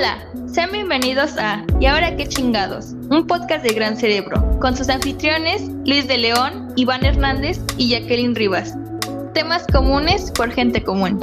Hola, sean bienvenidos a ¿Y ahora qué chingados? Un podcast de Gran Cerebro, con sus anfitriones Luis de León, Iván Hernández y Jacqueline Rivas. Temas comunes por gente común.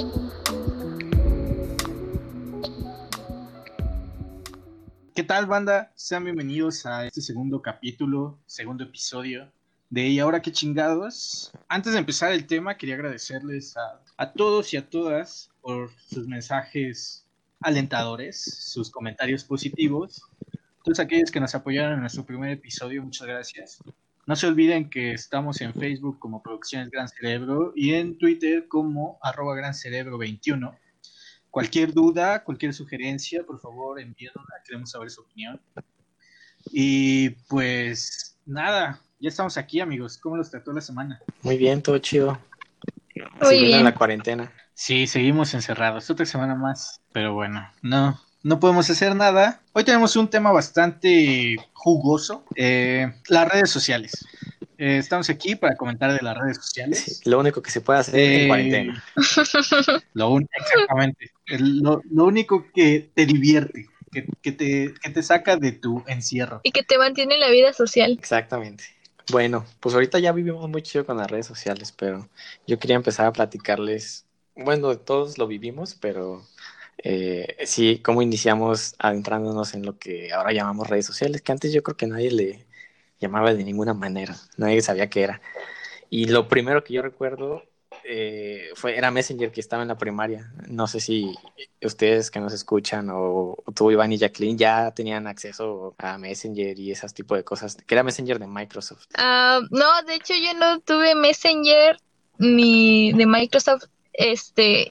¿Qué tal, banda? Sean bienvenidos a este segundo capítulo, segundo episodio de ¿Y ahora qué chingados? Antes de empezar el tema, quería agradecerles a, a todos y a todas por sus mensajes alentadores, sus comentarios positivos. Todos aquellos que nos apoyaron en nuestro primer episodio, muchas gracias. No se olviden que estamos en Facebook como Producciones Gran Cerebro y en Twitter como arroba Gran Cerebro 21. Cualquier duda, cualquier sugerencia, por favor, envíenla, queremos saber su opinión. Y pues nada, ya estamos aquí, amigos. ¿Cómo los trató la semana? Muy bien, todo chido. Muy bien. en la cuarentena. Sí, seguimos encerrados. Otra semana más. Pero bueno, no, no podemos hacer nada. Hoy tenemos un tema bastante jugoso. eh, las redes sociales. Eh, estamos aquí para comentar de las redes sociales. Sí, lo único que se puede hacer Eh, en cuarentena. Lo un- exactamente. El- lo, lo único que te divierte, que, que te, que te saca de tu encierro. Y que te mantiene en la vida social. Exactamente. Bueno, pues ahorita ya vivimos muy chido con las redes sociales, pero yo quería empezar a platicarles, bueno, todos lo vivimos, pero eh, sí, cómo iniciamos adentrándonos en lo que ahora llamamos redes sociales, que antes yo creo que nadie le llamaba de ninguna manera, nadie sabía qué era. Y lo primero que yo recuerdo eh, fue, era Messenger que estaba en la primaria. No sé si ustedes que nos escuchan o, o tú, Iván y Jacqueline, ya tenían acceso a Messenger y esas tipo de cosas, que era Messenger de Microsoft. Ah, no, de hecho yo no tuve Messenger ni de Microsoft. Este,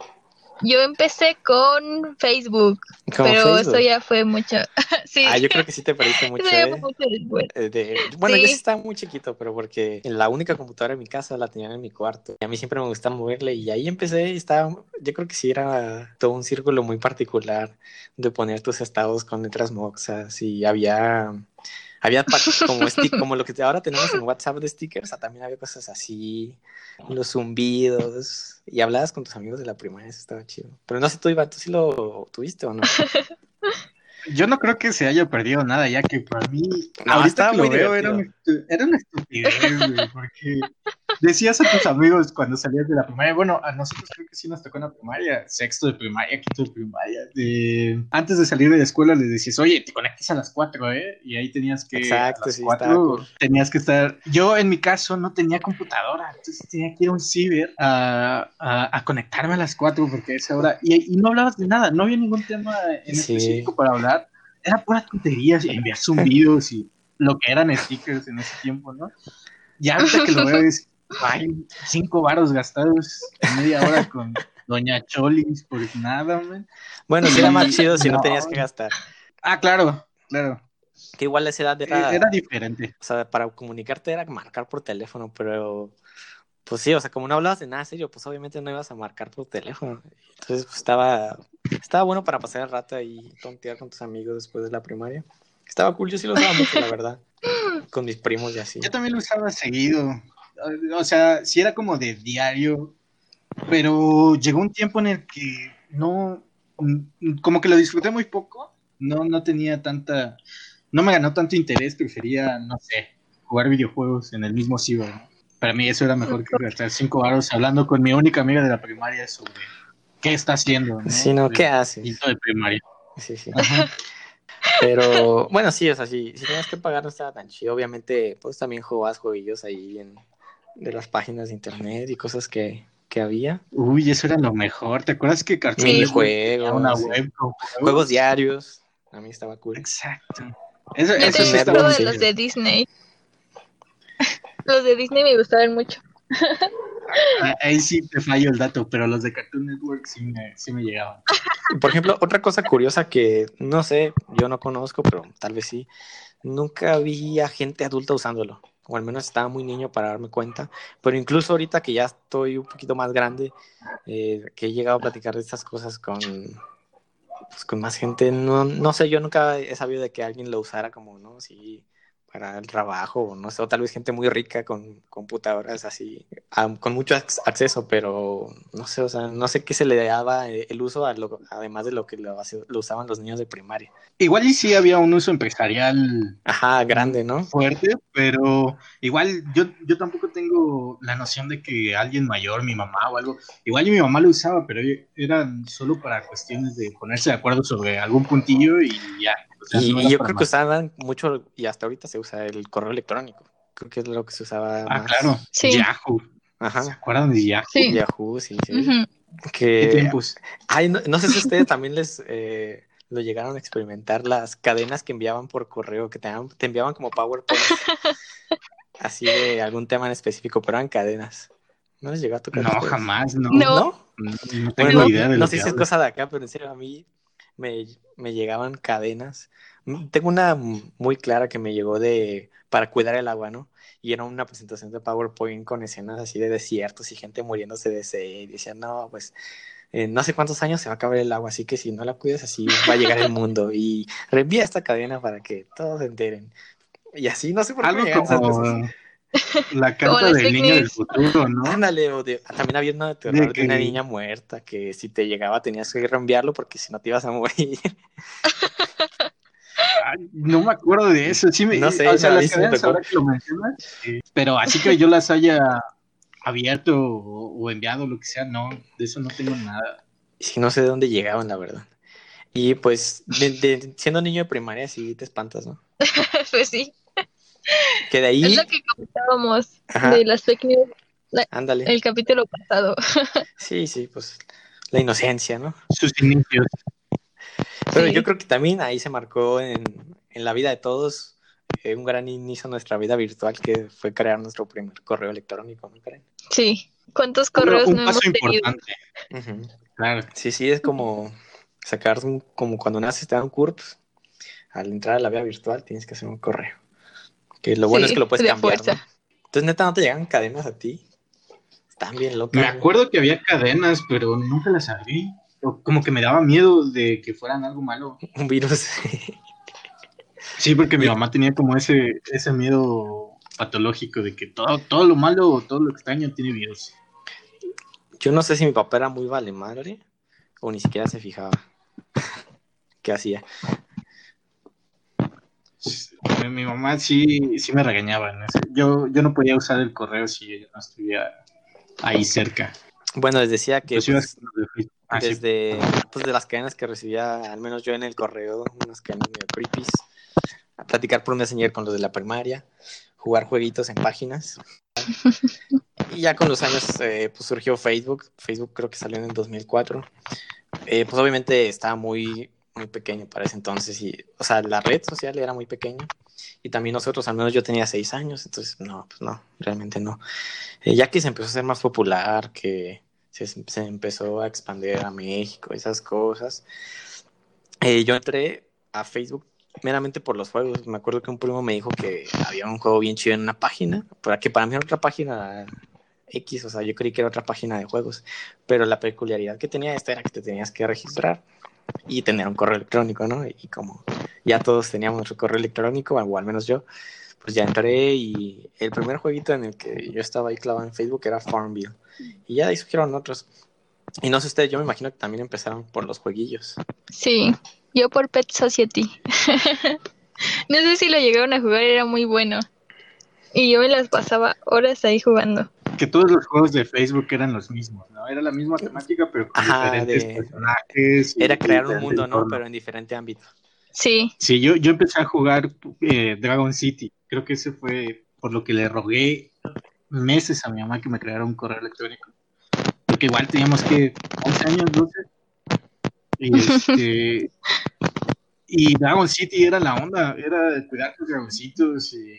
yo empecé con Facebook, pero Facebook. eso ya fue mucho. sí, Ah, yo creo que sí te parece mucho. ¿eh? mucho. Eh, de- Bueno, yo Sí. sí estaba muy chiquito, pero porque la única computadora en mi casa la tenían en mi cuarto. Y a mí siempre me gusta moverle y ahí empecé y estaba, yo creo que sí era todo un círculo muy particular de poner tus estados con letras moxas y había, había pa- como, como lo que ahora tenemos en WhatsApp de stickers, también había cosas así, los zumbidos y hablabas con tus amigos de la primaria, eso estaba chido. Pero no sé tú, Iván, ¿tú sí lo tuviste o no? Yo no creo que se haya perdido nada, ya que para mí, No, ahorita que lo veo, era, estu- era una estupidez, güey, porque decías a tus amigos cuando salías de la primaria, bueno, a nosotros creo que sí nos tocó en la primaria, sexto de primaria, quinto de primaria, de- antes de salir de la escuela les decías, oye, te conectas a las cuatro, ¿eh? Y ahí tenías que, Exacto, a las sí, cuatro, tenías que estar, yo en mi caso no tenía computadora, entonces tenía que ir a un ciber a, a- a conectarme a las cuatro porque a esa hora, y, y no hablabas de nada, no había ningún tema en Sí. específico para hablar, era pura tonterías y enviar zumbidos y lo que eran stickers en ese tiempo, ¿no? Ya ahorita que lo veo es, hay cinco varos gastados en media hora con Doña Cholis por nada, man. Bueno, sí era más chido si no No. tenías que gastar. Ah, claro, claro. Que igual esa edad era, Era diferente. o sea, para comunicarte era marcar por teléfono, pero pues sí, o sea, como no hablabas de nada serio, pues obviamente no ibas a marcar por teléfono. Entonces, pues estaba, estaba bueno para pasar el rato ahí, tontear con tus amigos después de la primaria. Estaba cool, yo sí lo usaba mucho, la verdad, con mis primos y así. Yo también lo usaba seguido. O sea, sí era como de diario, pero llegó un tiempo en el que no, como que lo disfruté muy poco, no, no tenía tanta, no me ganó tanto interés, prefería, no sé, jugar videojuegos en el mismo ciber. Para mí eso era mejor que gastar cinco horas hablando con mi única amiga de la primaria sobre qué está haciendo. ¿no? Sí, no, De ¿qué haces? de primaria. Sí, sí. Ajá. Pero bueno, sí, o sea, si, si tenías que pagar no estaba tan chido. Obviamente, pues también jugabas jueguillos ahí en, de las páginas de internet y cosas que, que había. Uy, eso era lo mejor. ¿Te acuerdas que Cartoon Sí, juegos, una sí. web con Juegos diarios. A mí estaba cool. Exacto. Eso, Yo eso sí estaba de los de Disney. Los de Disney me gustaban mucho. Ah, Ahí sí te fallo el dato, pero los de Cartoon Network sí me, sí me llegaban. Por ejemplo, otra cosa curiosa que no sé, yo no conozco, pero tal vez sí. Nunca vi a gente adulta usándolo. O al menos estaba muy niño para darme cuenta. Pero incluso ahorita que ya estoy un poquito más grande, eh, que he llegado a platicar de estas cosas con, pues, con más gente, no, no sé, yo nunca he sabido de que alguien lo usara como, ¿no? Sí, para el trabajo, no sé, o tal vez gente muy rica con computadoras así, con mucho acceso, pero no sé, o sea, no sé qué se le daba el uso a lo, además de lo que lo, usaban los niños de primaria. Igual y sí había un uso empresarial. Ajá, grande, ¿no? Fuerte, pero igual yo, yo tampoco tengo la noción de que alguien mayor, mi mamá o algo, igual y mi mamá lo usaba, pero eran solo para cuestiones de ponerse de acuerdo sobre algún puntillo y ya y, yo creo que usaban mucho, y hasta ahorita se usa el correo electrónico. Creo que es lo que se usaba. Ah, claro. Yahoo. Ajá. ¿Se acuerdan de Yahoo? Sí. Yahoo, sí, sí. Que... tiempos? Ay, no, sé si ustedes también les eh, lo llegaron a experimentar, las cadenas que enviaban por correo, que te, te enviaban como PowerPoint. así de algún tema en específico, pero eran cadenas. ¿No les llegó a tocar? No, jamás, no. No. No, tengo idea de No sé si es cosa de acá, pero en serio, a mí me, me llegaban cadenas. Mm, tengo una muy clara que me llegó de para cuidar el agua, ¿no? Y era una presentación de PowerPoint con escenas así de desiertos y gente muriéndose de sed. Y decían, no, pues en no sé cuántos años se va a acabar el agua, así que si no la cuidas así va a llegar el mundo. Y reenvía esta cadena para que todos se enteren. Y así, no sé por qué me llegan La carta del niño del futuro, ¿no? Ándale, también había una de de, una niña muerta que si te llegaba tenías que reenviarlo porque si no te ibas a morir. no me acuerdo de eso, sí me, no sé, o sea, las cadenas ahora que lo mencionas, pero así que yo las haya abierto o, enviado, lo que sea, no, de eso no tengo nada. Sí, no sé de dónde llegaban, la verdad. Y pues, siendo niño de primaria, sí te espantas, ¿no? pues sí. Que de ahí. Es lo que comentábamos de las fake news. Ándale. El capítulo pasado. sí, sí, pues la inocencia, ¿no? Sus inicios. Pero yo creo que también ahí se marcó en, en la vida de todos eh, un gran inicio a nuestra vida virtual que fue crear nuestro primer correo electrónico, ¿no creen? Sí. ¿Cuántos correos un no paso hemos importante. Claro. Sí, sí, es como sacar un, como cuando naces te dan un curso, al entrar a la vida virtual tienes que hacer un correo. Que lo bueno es que lo puedes cambiar. ¿no? Entonces, neta, ¿no te llegan cadenas a ti? Están bien locas. Me acuerdo que había cadenas, pero nunca las abrí. Como que me daba miedo de que fueran algo malo. Un virus. sí, porque mi mamá tenía como ese, ese miedo patológico de que todo, todo lo malo o todo lo extraño tiene virus. Yo no sé si mi papá era muy vale madre o ni siquiera se fijaba qué hacía mi mamá sí, sí me regañaba. Yo, yo no podía usar el correo si ella no estuviera ahí cerca. Bueno, les decía que pues, ah, desde pues, de las cadenas que recibía, al menos yo en el correo, unas cadenas medio creepy, a platicar por Messenger con los de la primaria, jugar jueguitos en páginas. y ya con los años eh, pues surgió Facebook. Facebook creo que salió en el 2004. Eh, pues obviamente estaba muy muy pequeño para ese entonces y, o sea, la red social era muy pequeña y también nosotros, al menos yo tenía seis años, entonces no, pues no, realmente no. Eh, ya que se empezó a ser más popular, que se, empezó a expandir a México, esas cosas, eh, yo entré a Facebook meramente por los juegos. Me acuerdo que un primo me dijo que había un juego bien chido en una página, para que para mí era otra página X, o sea, yo creí que era otra página de juegos, pero la peculiaridad que tenía esta era que te tenías que registrar y tener un correo electrónico, ¿no? Y como ya todos teníamos nuestro correo electrónico, o al menos yo, pues ya entré y el primer jueguito en el que yo estaba ahí clavado en Facebook era Farmville. Y ya ahí surgieron otros. Y no sé ustedes, yo me imagino que también empezaron por los jueguillos. Sí, yo por Pet Society. no sé si lo llegaron a jugar, era muy bueno. Y yo me las pasaba horas ahí jugando que todos los juegos de Facebook eran los mismos, ¿no? Era la misma temática, pero con diferentes personajes. Era crear un mundo, ¿no? Pero en diferente ámbito. Sí. Sí, yo, yo empecé a jugar eh, Dragon City. Creo que ese fue por lo que le rogué meses a mi mamá que me creara un correo electrónico. Porque igual teníamos que 11 años, 12. Y este. y Dragon City era la onda, era cuidar tus dragoncitos y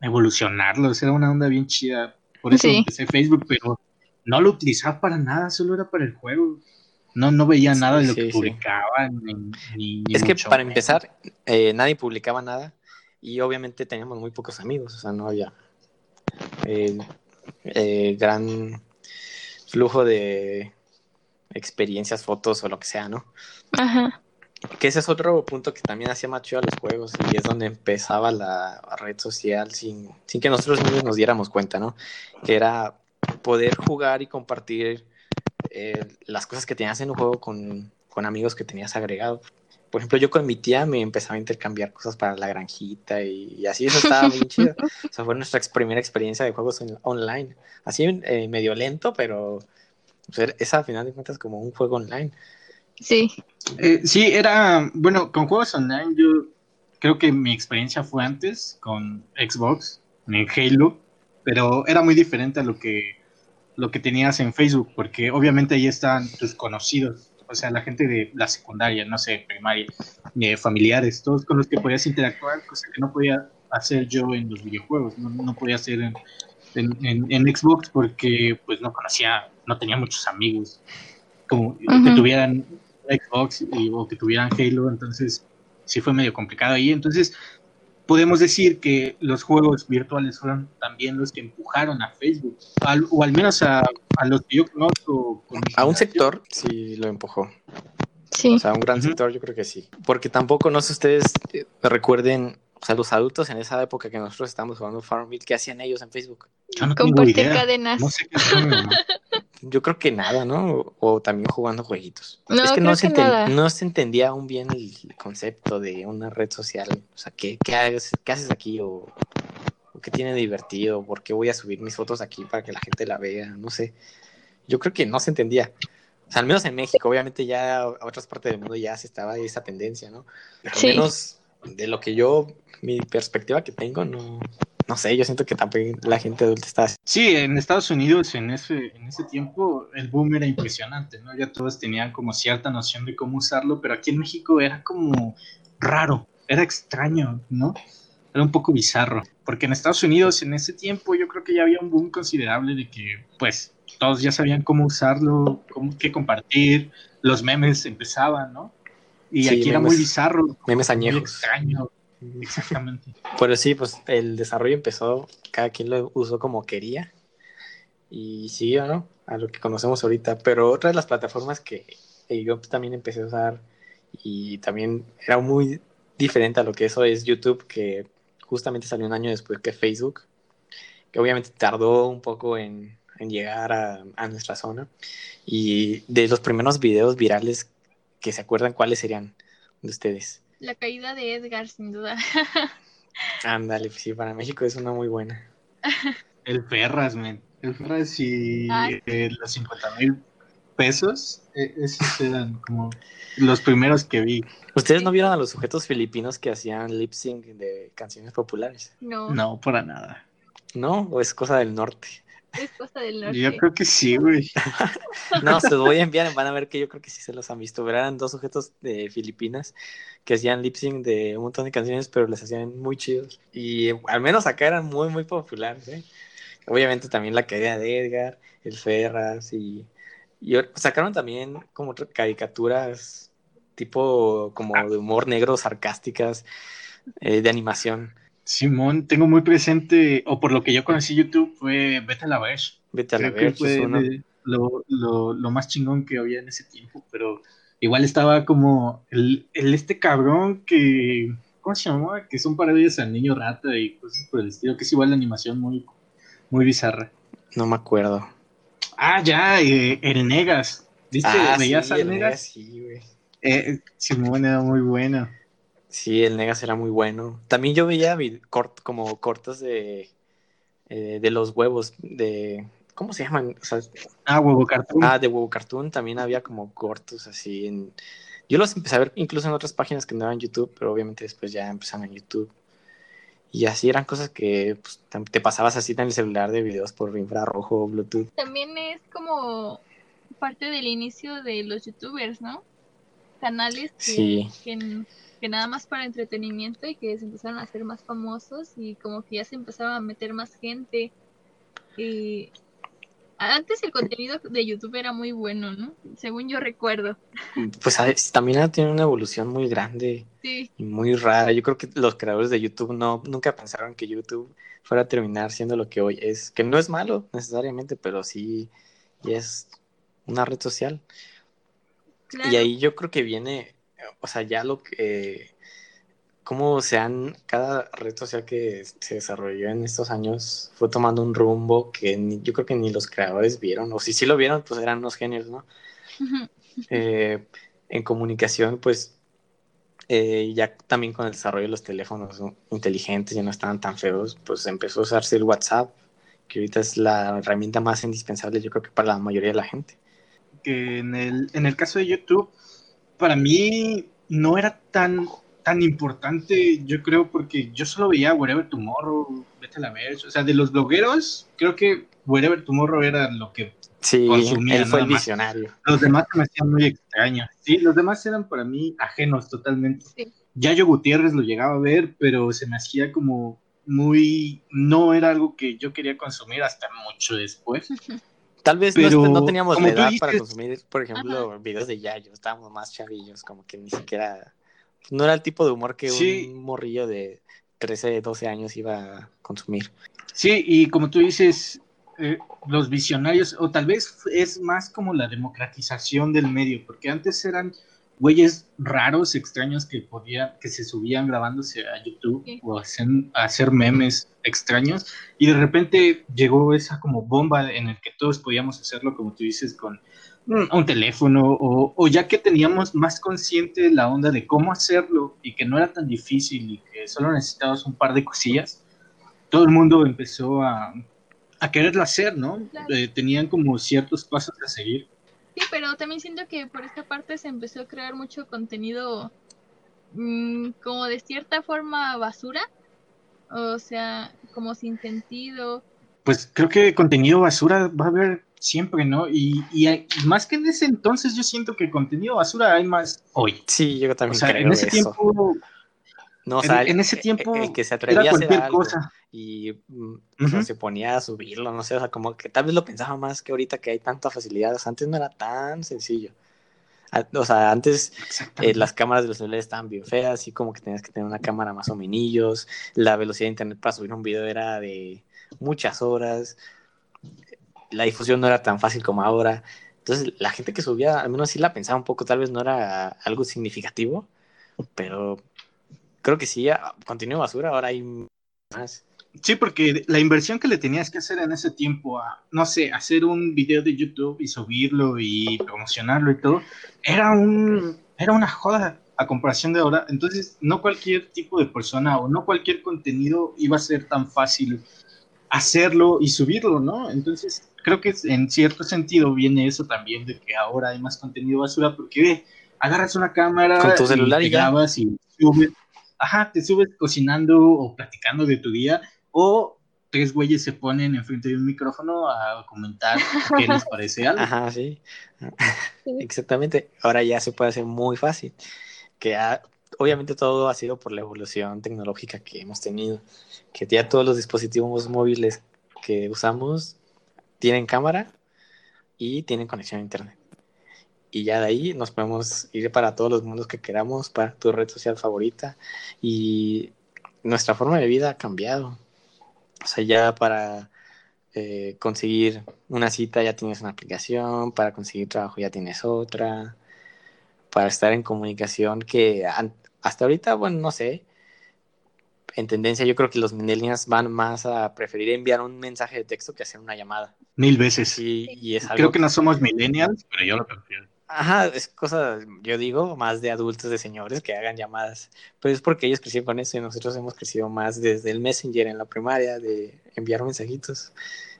evolucionarlos, era una onda bien chida por eso empecé Facebook, pero no lo utilizaba para nada, solo era para el juego. No, no veía nada de lo que publicaban. es que para empezar, eh, nadie publicaba nada y obviamente teníamos muy pocos amigos, o sea, no había eh, eh, gran flujo de experiencias, fotos o lo que sea, ¿no? Ajá. que ese es otro punto que también hacía más chido a los juegos y es donde empezaba la red social sin, sin que nosotros mismos nos diéramos cuenta, ¿no? Que era poder jugar y compartir eh, las cosas que tenías en un juego con, con amigos que tenías agregado. Por ejemplo, yo con mi tía me empezaba a intercambiar cosas para la granjita y, y así eso estaba bien chido. O sea, fue nuestra ex primera experiencia de juegos on- online. Así eh, medio lento, pero pues, esa al final de cuentas como un juego online. Sí. Eh, sí, era, bueno, con juegos online yo creo que mi experiencia fue antes con Xbox, en Halo, pero era muy diferente a lo que, lo que tenías en Facebook, porque obviamente ahí están tus conocidos, o sea, la gente de la secundaria, no sé, primaria, eh, familiares, todos con los que podías interactuar, cosa que no podía hacer yo en los videojuegos, no, no podía hacer en, en, en- en Xbox porque pues no conocía, no tenía muchos amigos como que tuvieran Xbox y- o que tuvieran Halo, entonces sí fue medio complicado ahí. Entonces podemos decir que los juegos virtuales fueron también los que empujaron a Facebook, al- o al menos a, a los que yo conozco. con A un sector sí lo empujó. Sí. O sea, un gran sector yo creo que sí. Porque tampoco, no sé ustedes eh, recuerden, o sea, los adultos en esa época que nosotros estábamos jugando Farmville, ¿qué hacían ellos en Facebook? Yo no tengo Compartir idea. cadenas. No sé qué mamá. Yo creo que nada, ¿no? O, o también jugando jueguitos. No, es que no se, que nada. no se entendía aún bien el concepto de una red social. O sea, ¿qué, qué, haces, qué haces aquí? O, o qué tiene divertido? ¿Por qué voy a subir mis fotos aquí para que la gente la vea? No sé. Yo creo que no se entendía. O sea, al menos en México, obviamente ya a otras partes del mundo ya se estaba esa tendencia, ¿no? Pero al Sí. menos de lo que yo, mi perspectiva que tengo, no, no sé, yo siento que también la gente adulta está Sí, en Estados Unidos en ese, en ese tiempo el boom era impresionante, ¿no? Ya todos tenían como cierta noción de cómo usarlo, pero aquí en México era como raro, era extraño, ¿no? Era un poco bizarro, porque en Estados Unidos en ese tiempo yo creo que ya había un boom considerable de que, pues, todos ya sabían cómo usarlo, cómo qué compartir, los memes empezaban, ¿no? Y Sí, aquí era muy bizarro, memes muy añejos. extraño, exactamente. Pero sí, pues el desarrollo empezó, cada quien lo usó como quería y siguió, ¿no? A lo que conocemos ahorita. Pero otra de las plataformas que yo también empecé a usar y también era muy diferente a lo que eso es YouTube, que justamente salió un año después que Facebook, que obviamente tardó un poco en, en llegar a, a nuestra zona. Y de los primeros videos virales que se acuerdan, ¿cuáles serían de ustedes? La caída de Edgar, sin duda. Ándale, sí, para México es una muy buena. El Ferras, men. El Ferras y eh, los 50 mil pesos, eh, esos eran como los primeros que vi. ¿Ustedes no vieron a los sujetos filipinos que hacían lip sync de canciones populares? No, No, para nada. ¿No? ¿O es cosa del norte? Es cosa del norte. Yo creo que sí, güey. No, se los voy a enviar, van a ver que yo creo que sí se los han visto. Pero eran dos sujetos de Filipinas que hacían lip sync de un montón de canciones, pero les hacían muy chidos. Y eh, al menos acá eran muy, muy populares, ¿eh? Obviamente también la caída de Edgar, el Ferras y, sacaron también como caricaturas tipo como de humor negro, sarcásticas, eh, de animación. Simón, tengo muy presente, o por lo que yo conocí YouTube, fue Vete a la Verge. Vete a la Creo que fue de lo, lo, lo más chingón que había en ese tiempo, pero igual estaba como el, el este cabrón que, ¿cómo se llamaba? Que son parodias al niño rata y cosas por el estilo, que es igual la animación muy, muy bizarra. No me acuerdo. Ah, ya, eh, el Negas. ¿Viste? Ah, ¿Veías sí, al el Negas? Negas, sí, güey. Eh, Simón era muy bueno. Sí, el Negas era muy bueno. También yo veía cort- como cortos de, eh, de los huevos, de... ¿Cómo se llaman? O sea, Ah, huevo cartoon. ah, de huevo cartoon también había como cortos así en... Yo los empecé a ver incluso en otras páginas que no eran YouTube, pero obviamente después ya empezaron en YouTube. Y así eran cosas que pues, te- te pasabas así en el celular de videos por infrarrojo o Bluetooth. También es como parte del inicio de los youtubers, ¿no? Canales que, Sí. que, que nada más para entretenimiento y que se empezaron a hacer más famosos y como que ya se empezaron a meter más gente. Y antes el contenido de YouTube era muy bueno, ¿no? Según yo recuerdo. Pues a- también ha tenido una evolución muy grande. Sí, y muy rara. Yo creo que los creadores de YouTube no nunca pensaron que YouTube fuera a terminar siendo lo que hoy es, que no es malo necesariamente, pero sí es una red social. claro. Y ahí yo creo que viene, o sea, ya lo que, cómo se han, cada red social que se desarrolló en estos años fue tomando un rumbo que yo creo que ni los creadores vieron, o si sí lo vieron, pues eran unos genios, ¿no? Eh, en comunicación, pues eh, ya también con el desarrollo de los teléfonos inteligentes, ya no estaban tan feos, pues empezó a usarse el WhatsApp, que ahorita es la herramienta más indispensable, yo creo que para la mayoría de la gente. Que en el, en el caso de YouTube, para mí no era tan, tan importante, yo creo, porque yo solo veía Wherever Tomorrow, Vete a la ver, o sea, de los blogueros, creo que Wherever Tomorrow era lo que Sí, él fue el visionario. Los demás me hacían muy extraños. Sí, los demás eran para mí ajenos totalmente. Ya yo Gutiérrez lo llegaba a ver, pero se me hacía como muy... No era algo que yo quería consumir hasta mucho después. Tal vez no, teníamos la edad para consumir, por ejemplo, videos de Yayo. Estábamos más chavillos, como que ni siquiera... No era el tipo de humor que un morrillo de 13, 12 años iba a consumir. Sí, y como tú dices, eh, los visionarios, o tal vez es más como la democratización del medio, porque antes eran güeyes raros, extraños que podían, que se subían grabándose a YouTube o hacen, a hacer memes extraños, y de repente llegó esa como bomba en el que todos podíamos hacerlo, como tú dices, con un teléfono, o, o ya que teníamos más consciente la onda de cómo hacerlo y que no era tan difícil y que solo necesitabas un par de cosillas, todo el mundo empezó a a quererlo hacer, ¿no? Eh, tenían como ciertos pasos a seguir. Sí, pero también siento que por esta parte se empezó a crear mucho contenido mm, como de cierta forma basura, o sea, como sin sentido. Pues creo que contenido basura va a haber siempre, ¿no? Y, y, más que en ese entonces yo siento que contenido basura hay más hoy. Sí, yo también o sea, creo en ese tiempo no, o sea, en, ese tiempo que se atrevía a hacer algo cosa. Y mm, se ponía a subirlo, no sé, o sea, como que tal vez lo pensaba más que ahorita que hay tanta facilidad, antes no era tan sencillo. O sea, antes eh, las cámaras de los celulares estaban bien feas, así como que tenías que tener una cámara más o menos, la velocidad de internet para subir un video era de muchas horas, la difusión no era tan fácil como ahora. Entonces, la gente que subía, al menos sí la pensaba un poco, tal vez no era algo significativo, pero creo que sí, continúa basura, ahora hay más. Sí, porque la inversión que le tenías que hacer en ese tiempo a, no sé, hacer un video de YouTube y subirlo y promocionarlo y todo, era un, era una joda a comparación de ahora. Entonces, no cualquier tipo de persona o no cualquier contenido iba a ser tan fácil hacerlo y subirlo, ¿no? Entonces, creo que en cierto sentido viene eso también de que ahora hay más contenido basura porque ve, agarras una cámara con tu celular y, grabas y subes ajá, te subes cocinando o platicando de tu día, o tres güeyes se ponen enfrente de un micrófono a comentar qué les parece algo. Ajá, sí. Exactamente. Ahora ya se puede hacer muy fácil. Que obviamente todo ha sido por la evolución tecnológica que hemos tenido. Que ya todos los dispositivos móviles que usamos tienen cámara y tienen conexión a internet y ya de ahí nos podemos ir para todos los mundos que queramos, para tu red social favorita y nuestra forma de vida ha cambiado. O sea, ya para eh, conseguir una cita ya tienes una aplicación, para conseguir trabajo ya tienes otra, para estar en comunicación que hasta ahorita, bueno, no sé, en tendencia yo creo que los millennials van más a preferir enviar un mensaje de texto que hacer una llamada. Mil veces. Y, y es algo creo que no somos millennials, pero yo lo prefiero. Ajá, es cosa, yo digo, más de adultos, de señores que hagan llamadas. Pero es porque ellos crecieron con eso y nosotros hemos crecido más desde el Messenger en la primaria, de enviar mensajitos.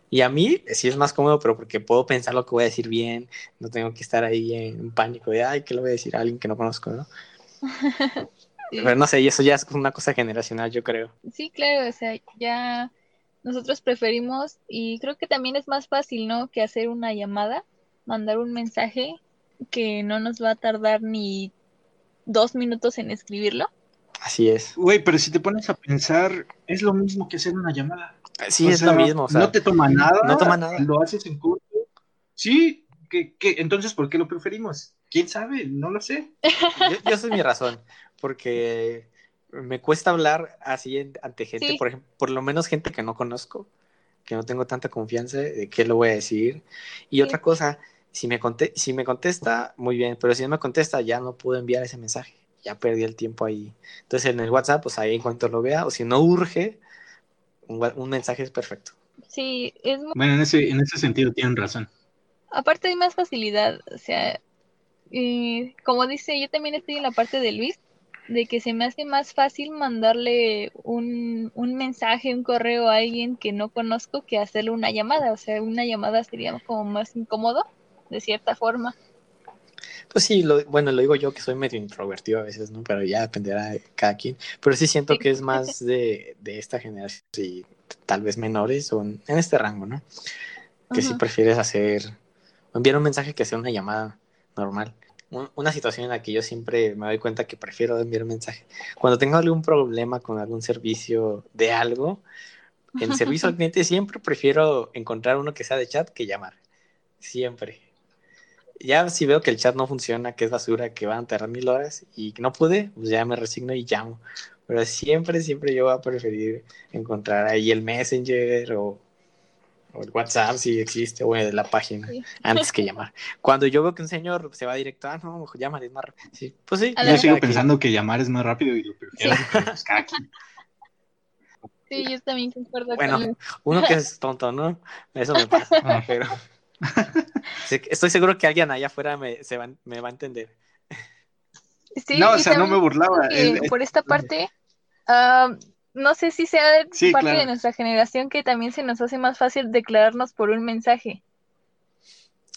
Y a mí sí es más cómodo, pero porque puedo pensar lo que voy a decir bien, no tengo que estar ahí en pánico de, ay, ¿qué le voy a decir a alguien que no conozco, no? Pero no sé, y eso ya es una cosa generacional, yo creo. Sí, claro, o sea, ya nosotros preferimos, y creo que también es más fácil, ¿no? Que hacer una llamada, mandar un mensaje que no nos va a tardar ni dos minutos en escribirlo. Así es. Güey, pero si te pones a pensar, es lo mismo que hacer una llamada. Sí, es lo mismo. no te toma nada. No toma nada. Lo haces en corto. Sí, que, entonces, ¿por qué lo preferimos? ¿Quién sabe? No lo sé. yo, yo sé mi razón, porque me cuesta hablar así ante gente, por ejemplo, por lo menos gente que no conozco, que no tengo tanta confianza de qué lo voy a decir. Y otra cosa, Si me, si me contesta, muy bien, pero si no me contesta, ya no puedo enviar ese mensaje. Ya perdí el tiempo ahí. Entonces en el WhatsApp, pues ahí en cuanto lo vea, o si no urge, un, mensaje es perfecto. Sí, es Bueno, en ese, en ese sentido tienen razón. Aparte hay más facilidad, o sea, como dice, yo también estoy en la parte de Luis, de que se me hace más fácil mandarle un, un mensaje, un correo a alguien que no conozco que hacerle una llamada. O sea, una llamada sería como más incómodo, de cierta forma. Pues sí, lo, bueno, lo digo yo que soy medio introvertido a veces, ¿no? Pero ya dependerá de cada quien. Pero sí siento que es más de, de, esta generación y tal vez menores o en, este rango, ¿no? Que si prefieres hacer, enviar un mensaje que sea una llamada normal una situación en la que yo siempre me doy cuenta que prefiero enviar un mensaje. Cuando tengo algún problema con algún servicio de algo, en servicio al cliente siempre prefiero encontrar uno que sea de chat que llamar. Siempre. Ya si veo que el chat no funciona, que es basura, que van a tardar mil horas y que no pude, pues ya me resigno y llamo. Pero siempre, siempre yo voy a preferir encontrar ahí el Messenger o o el WhatsApp si existe, o de la página, antes que llamar. Cuando yo veo que un señor se va directo, ah, no, llamar es más rápido. Sí, pues sí. Yo sigo pensando que llamar es más rápido y lo prefiero buscar aquí. Sí, yo también concuerdo bueno, con uno que es tonto, ¿no? Eso me pasa, ah. pero estoy seguro que alguien allá afuera me, se va, me va a entender. Sí, no, o sea, no me burlaba. por esta parte, uh, no sé si sea parte de nuestra generación que también se nos hace más fácil declararnos por un mensaje.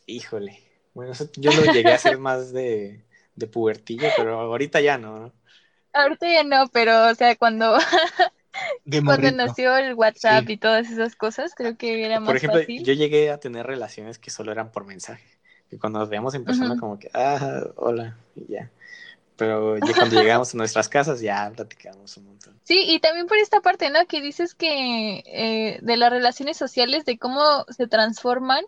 Híjole. Bueno, yo lo llegué a hacer más de, de pubertillo, pero ahorita ya no. Ahorita ya no, pero o sea, cuando, cuando nació el WhatsApp y todas esas cosas, creo que era más Por ejemplo, fácil. yo llegué a tener relaciones que solo eran por mensaje. Y cuando nos veíamos en persona, como que, ah, hola, y ya pero ya cuando llegamos a nuestras casas ya platicamos un montón. Sí, y también por esta parte, ¿no? Que dices que eh, de las relaciones sociales, de cómo se transforman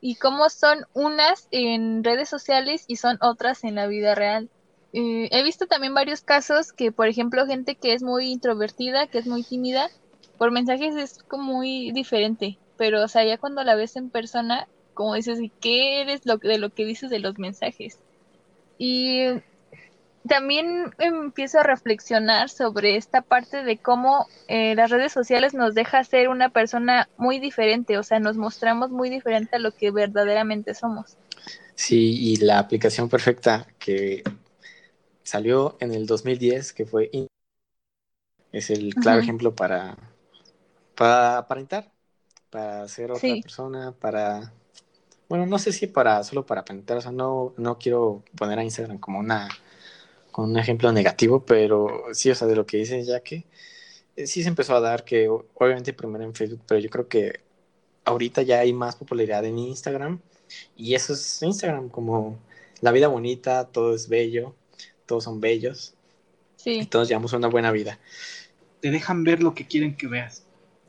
y cómo son unas en redes sociales y son otras en la vida real. Eh, he visto también varios casos que, por ejemplo, gente que es muy introvertida, que es muy tímida, por mensajes es como muy diferente, pero o sea, ya cuando la ves en persona, como dices, ¿qué eres de lo que dices de los mensajes? Y también empiezo a reflexionar sobre esta parte de cómo eh, las redes sociales nos deja ser una persona muy diferente, o sea, nos mostramos muy diferente a lo que verdaderamente somos. Sí, y la aplicación perfecta que salió en el 2010, que fue es el claro ejemplo para, para aparentar, para ser otra persona, para bueno, no sé si para solo para aparentar, o sea, no, no quiero poner a Instagram como una con un ejemplo negativo, pero sí, o sea, de lo que dices ya que eh, sí se empezó a dar que obviamente primero en Facebook, pero yo creo que ahorita ya hay más popularidad en Instagram y eso es Instagram, como la vida bonita, todo es bello, todos son bellos sí. y todos llevamos una buena vida. Te dejan ver lo que quieren que veas.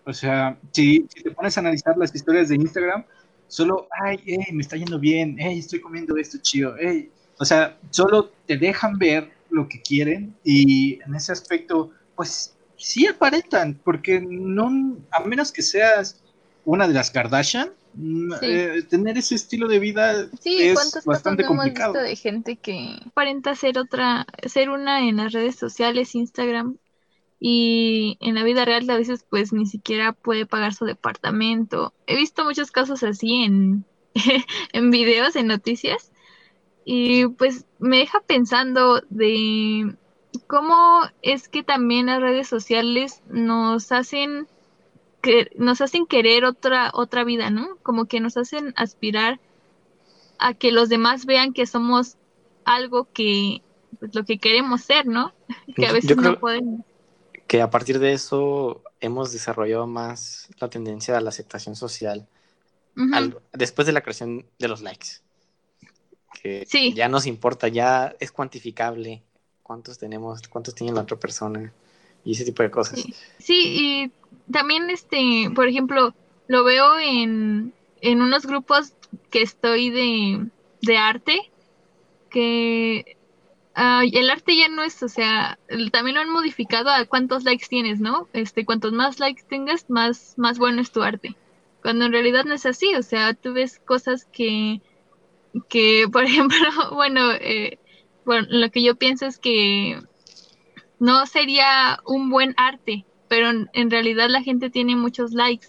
O sea, si, te pones a analizar las historias de Instagram, solo, ay, me está yendo bien, hey, estoy comiendo esto chido, hey. O sea, solo te dejan ver lo que quieren y en ese aspecto, pues sí aparentan, porque no, a menos que seas una de las Kardashian, mm, eh, tener ese estilo de vida es bastante complicado. Hemos visto de gente que aparenta ser otra, ser una en las redes sociales, Instagram, y en la vida real a veces pues ni siquiera puede pagar su departamento. He visto muchos casos así en, en videos, en noticias, y pues me deja pensando de cómo es que también las redes sociales nos hacen que nos hacen querer otra otra vida, ¿no? Como que nos hacen aspirar a que los demás vean que somos algo que pues, lo que queremos ser, ¿no? que a veces no podemos. Que a partir de eso hemos desarrollado más la tendencia a la aceptación social después de la creación de los likes que ya nos importa, ya es cuantificable cuántos tenemos, cuántos tiene la otra persona y ese tipo de cosas. Sí, y también, este, por ejemplo, lo veo en, en unos grupos que estoy de, de arte, que el arte ya no es, o sea, también lo han modificado a cuántos likes tienes, ¿no? Este, cuantos más likes tengas, más, más bueno es tu arte. Cuando en realidad no es así, o sea, tú ves cosas que que, por ejemplo, bueno, eh, bueno, lo que yo pienso es que no sería un buen arte, pero en, realidad la gente tiene muchos likes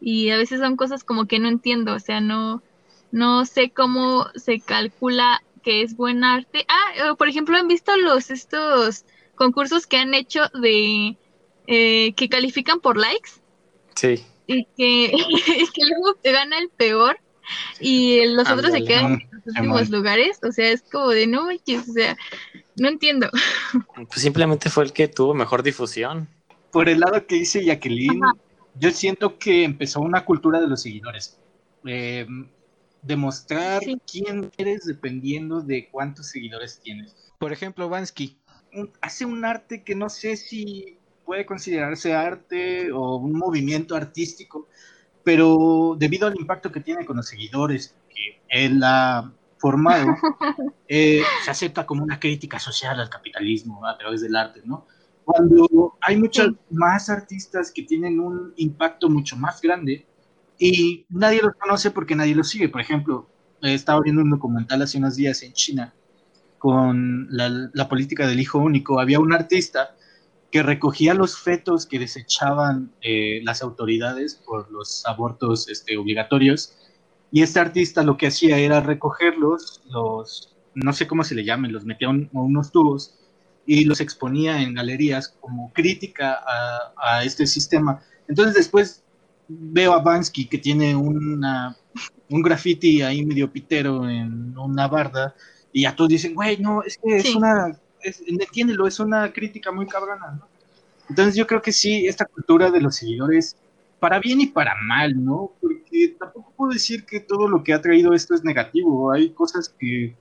y a veces son cosas como que no entiendo, o sea, no, no sé cómo se calcula que es buen arte. Ah, por ejemplo, han visto los estos concursos que han hecho de eh, que califican por likes. Sí. Y que, que luego te gana el peor y los otros se quedan en los últimos lugares. O sea, es como de no o sea, no entiendo. Pues simplemente fue el que tuvo mejor difusión. Por el lado que dice Jacqueline, yo siento que empezó una cultura de los seguidores. Eh, demostrar quién eres dependiendo de cuántos seguidores tienes. Por ejemplo, Vansky hace un arte que no sé si puede considerarse arte o un movimiento artístico, pero debido al impacto que tiene con los seguidores que él ha formado, eh, se acepta como una crítica social al capitalismo a través del arte, ¿no? Cuando hay muchos más artistas que tienen un impacto mucho más grande y nadie los conoce porque nadie los sigue. Por ejemplo, estaba viendo un documental hace unos días en China con la política del hijo único. Había un artista que recogía los fetos que desechaban eh, las autoridades por los abortos este, obligatorios. Y este artista lo que hacía era recogerlos, los, no sé cómo se le llamen, los metía en unos tubos y los exponía en galerías como crítica a, este sistema. Entonces después veo a Bansky que tiene una, un graffiti ahí medio pitero en una barda y a todos dicen, güey, no, es que es una es, entiéndelo, es una crítica muy cabrona, ¿no? Entonces yo creo que sí, esta cultura de los seguidores, para bien y para mal, ¿no? Porque tampoco puedo decir que todo lo que ha traído esto es negativo, hay cosas que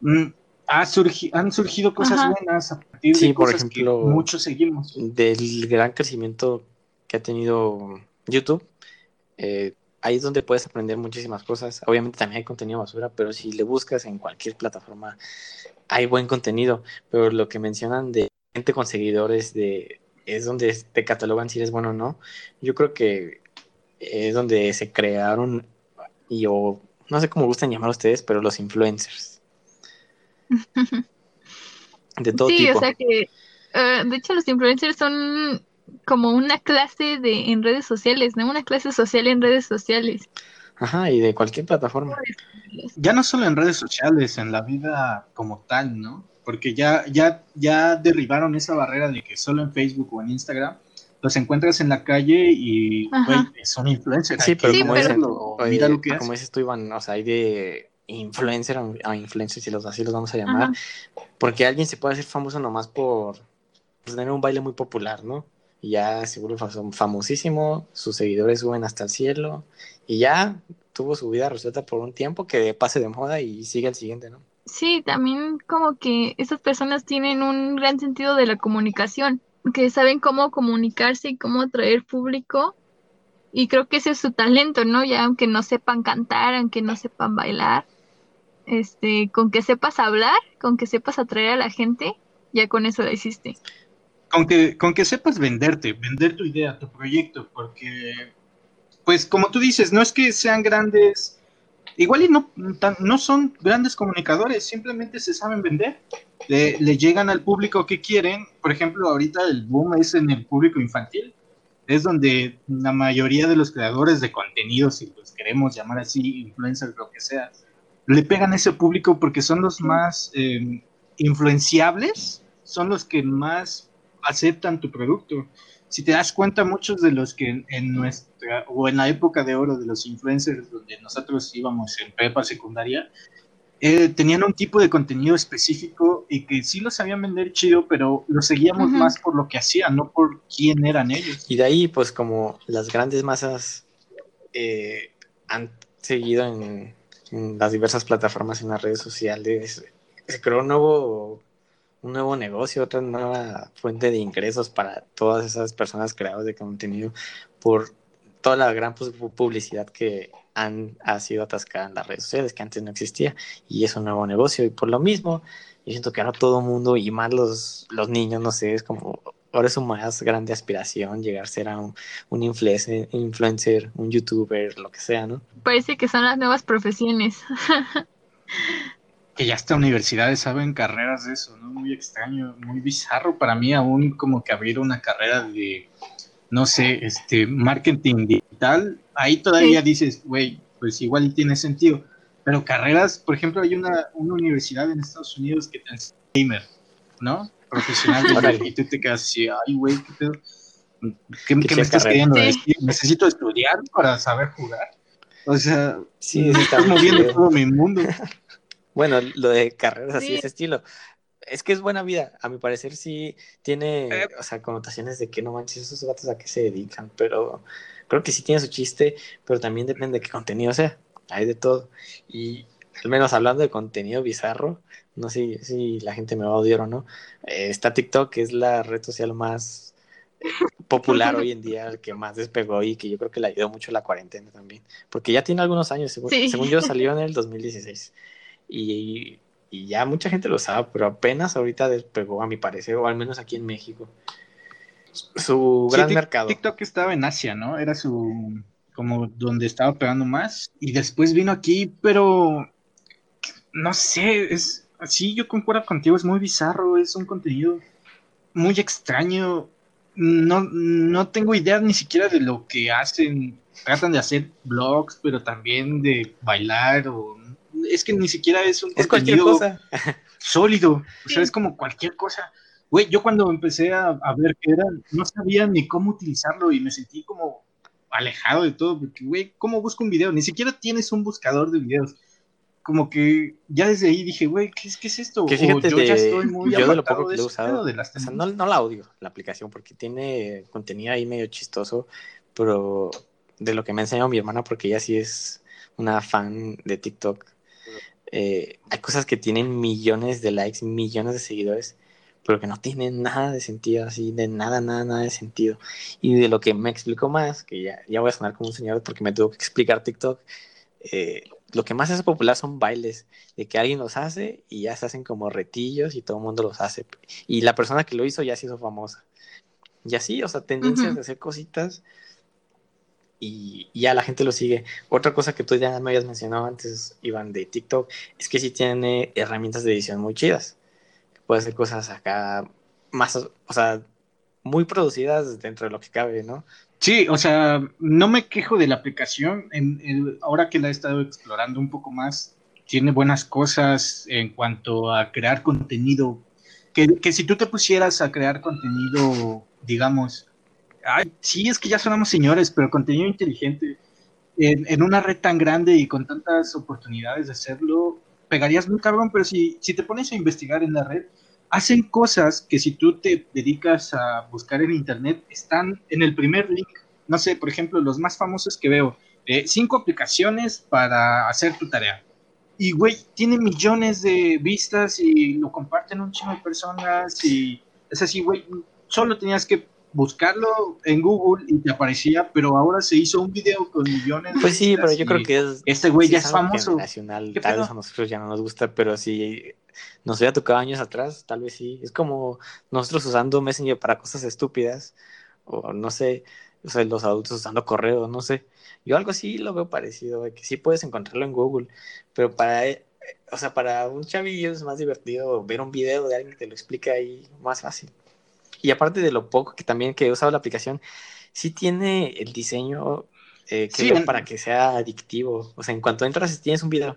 mm, ha han surgido cosas buenas a partir de por cosas ejemplo, que muchos seguimos. Del gran crecimiento que ha tenido YouTube, eh, ahí es donde puedes aprender muchísimas cosas. Obviamente también hay contenido basura, pero si le buscas en cualquier plataforma hay buen contenido, pero lo que mencionan de gente con seguidores de es donde te catalogan si eres bueno o no. Yo creo que es donde se crearon y o no sé cómo gustan llamar a ustedes, pero los influencers. De todo tipo. Sí, o sea que eh, de hecho los influencers son como una clase de en redes sociales, ¿no? Una clase social en redes sociales. Ajá, y de cualquier plataforma. Ya no solo en redes sociales, en la vida como tal, ¿no? Porque ya, ya, ya derribaron esa barrera de que solo en Facebook o en Instagram los encuentras en la calle y son influencers. Sí, pero, como, dices, mira lo que como dices tú, Iván, o sea, hay de influencer a influencer, si los así los vamos a llamar, porque alguien se puede hacer famoso nomás por tener un baile muy popular, ¿no? Y ya seguro famosísimo, sus seguidores suben hasta el cielo y ya tuvo su vida resuelta por un tiempo que pase de moda y sigue el siguiente, ¿no? Sí, también como que esas personas tienen un gran sentido de la comunicación, que saben cómo comunicarse y cómo atraer público. Y creo que ese es su talento, ¿no? Ya aunque no sepan cantar, aunque no sepan bailar, este, con que sepas hablar, con que sepas atraer a la gente, ya con eso lo hiciste. Con que, con que sepas venderte, vender tu idea, tu proyecto, porque pues como tú dices, no es que sean grandes, igual y no, no son grandes comunicadores, simplemente se saben vender, le, llegan al público que quieren, por ejemplo, ahorita el boom es en el público infantil, es donde la mayoría de los creadores de contenido, si los queremos llamar así, influencers, lo que sea, le pegan a ese público porque son los más eh, influenciables, son los que más aceptan tu producto. Si te das cuenta, muchos de los que en, nuestra, o en la época de oro de los influencers, donde nosotros íbamos en prepa secundaria, eh, tenían un tipo de contenido específico y que sí lo sabían vender chido, pero lo seguíamos más por lo que hacían, no por quién eran ellos. Y de ahí, pues como las grandes masas eh, han seguido en, en, las diversas plataformas en las redes sociales, se creó un nuevo un nuevo negocio, otra nueva fuente de ingresos para todas esas personas creadoras de contenido por toda la gran publicidad que han ha sido atascada en las redes sociales, que antes no existía, y es un nuevo negocio. Y por lo mismo, yo siento que ahora todo el mundo, y más los, los niños, no sé, es como ahora es su más grande aspiración llegar a ser a un, un influencer, influencer, un youtuber, lo que sea, ¿no? Parece que son las nuevas profesiones. que ya hasta universidades saben carreras de eso, ¿no? Muy extraño, muy bizarro para mí aún como que abrir una carrera de, no sé, este, marketing digital, ahí todavía dices, güey, pues igual tiene sentido, pero carreras, por ejemplo, hay una, una universidad en Estados Unidos que te enseña gamer, ¿no? Profesional y tú te quedas así, ay, güey, ¿qué pedo? ¿Qué, me estás queriendo decir? ¿Necesito estudiar para saber jugar? O sea, sí, estás moviendo todo mi mundo. Bueno, lo de carreras así, ese estilo. Es que es buena vida. A mi parecer sí tiene, eh. o sea, connotaciones de que no manches esos gatos a qué se dedican, pero creo que sí tiene su chiste, pero también depende de qué contenido sea. Hay de todo. Y al menos hablando de contenido bizarro, no sé si la gente me va a odiar o no, eh, está TikTok, que es la red social más popular hoy en día, el que más despegó y que yo creo que le ayudó mucho la cuarentena también, porque ya tiene algunos años, según, según yo salió en el 2016 y, ya mucha gente lo sabe, pero apenas ahorita despegó, a mi parecer, o al menos aquí en México. Su gran mercado. TikTok estaba en Asia, ¿no? Era su como donde estaba pegando más y después vino aquí, pero no sé, es así yo concuerdo contigo, es muy bizarro, es un contenido muy extraño. No, no tengo idea ni siquiera de lo que hacen. Tratan de hacer vlogs, pero también de bailar o es que ni siquiera es un es cualquier cosa sólido, o sea, es como cualquier cosa. Güey, yo cuando empecé a, ver qué era, no sabía ni cómo utilizarlo y me sentí como alejado de todo, porque, güey, ¿cómo busco un video? Ni siquiera tienes un buscador de videos. Como que ya desde ahí dije, güey, ¿qué es, ¿qué es esto? Que fíjate yo ya estoy muy yo de lo poco que he usado, o sea, no, no la odio, la aplicación, porque tiene contenido ahí medio chistoso, pero de lo que me ha enseñado mi hermana, porque ella sí es una fan de TikTok, eh, hay cosas que tienen millones de likes, millones de seguidores, pero que no tienen nada de sentido, así, de nada, nada, nada de sentido. Y de lo que me explicó más, que ya, ya voy a sonar como un señor porque me tuvo que explicar TikTok, eh, lo que más es popular son bailes, de que alguien los hace y ya se hacen como retillos y todo el mundo los hace. Y la persona que lo hizo ya se hizo famosa. Y así, o sea, tendencias de hacer cositas y ya la gente lo sigue. Otra cosa que tú ya me habías mencionado antes, Iván, de TikTok, es que sí tiene herramientas de edición muy chidas. Puede hacer cosas acá más, o sea, muy producidas dentro de lo que cabe, ¿no? Sí, o sea, no me quejo de la aplicación. En, ahora que la he estado explorando un poco más, tiene buenas cosas en cuanto a crear contenido. Que, que si tú te pusieras a crear contenido, digamos, Ay, sí, es que ya sonamos señores, pero contenido inteligente en, una red tan grande y con tantas oportunidades de hacerlo, pegarías muy cabrón, pero si, si te pones a investigar en la red, hacen cosas que si tú te dedicas a buscar en internet, están en el primer link. No sé, por ejemplo, los más famosos que veo, eh, cinco aplicaciones para hacer tu tarea. Y, güey, tiene millones de vistas y lo comparten un chingo de personas y es así, güey, solo tenías que buscarlo en Google y te aparecía, pero ahora se hizo un video con millones de Pues sí, pero yo creo que es. Este güey ya es famoso. Nacional, tal vez a nosotros ya no nos gusta, pero si nos hubiera tocado años atrás, tal vez sí. Es como nosotros usando Messenger para cosas estúpidas, o no sé, o sea, los adultos usando correo, no sé. Yo algo así lo veo parecido, que sí puedes encontrarlo en Google, pero para. Eh, o sea, para un chavillo es más divertido ver un video de alguien que te lo explica ahí más fácil. Y aparte de lo poco que también que he usado la aplicación, sí tiene el diseño eh, que para que sea adictivo. O sea, en cuanto entras tienes un video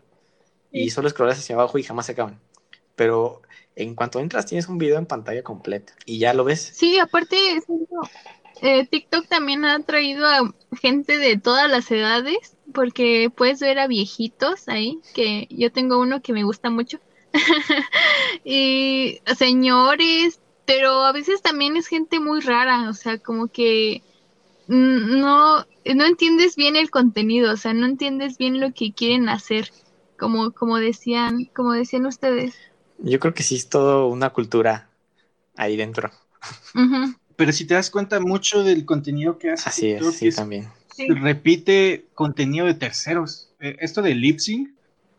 y solo scrollas hacia abajo y jamás se acaban. Pero en cuanto entras tienes un video en pantalla completa y ya lo ves. Sí, aparte eh, TikTok también ha traído a gente de todas las edades porque puedes ver a viejitos ahí, que yo tengo uno que me gusta mucho. y señores, pero a veces también es gente muy rara, o sea, como que no, no entiendes bien el contenido, o sea, no entiendes bien lo que quieren hacer, como, como decían, como decían ustedes. Yo creo que sí es todo una cultura ahí dentro. Pero si te das cuenta mucho del contenido que hace, así es, sí, también. Repite contenido de terceros. Eh, esto de lip sync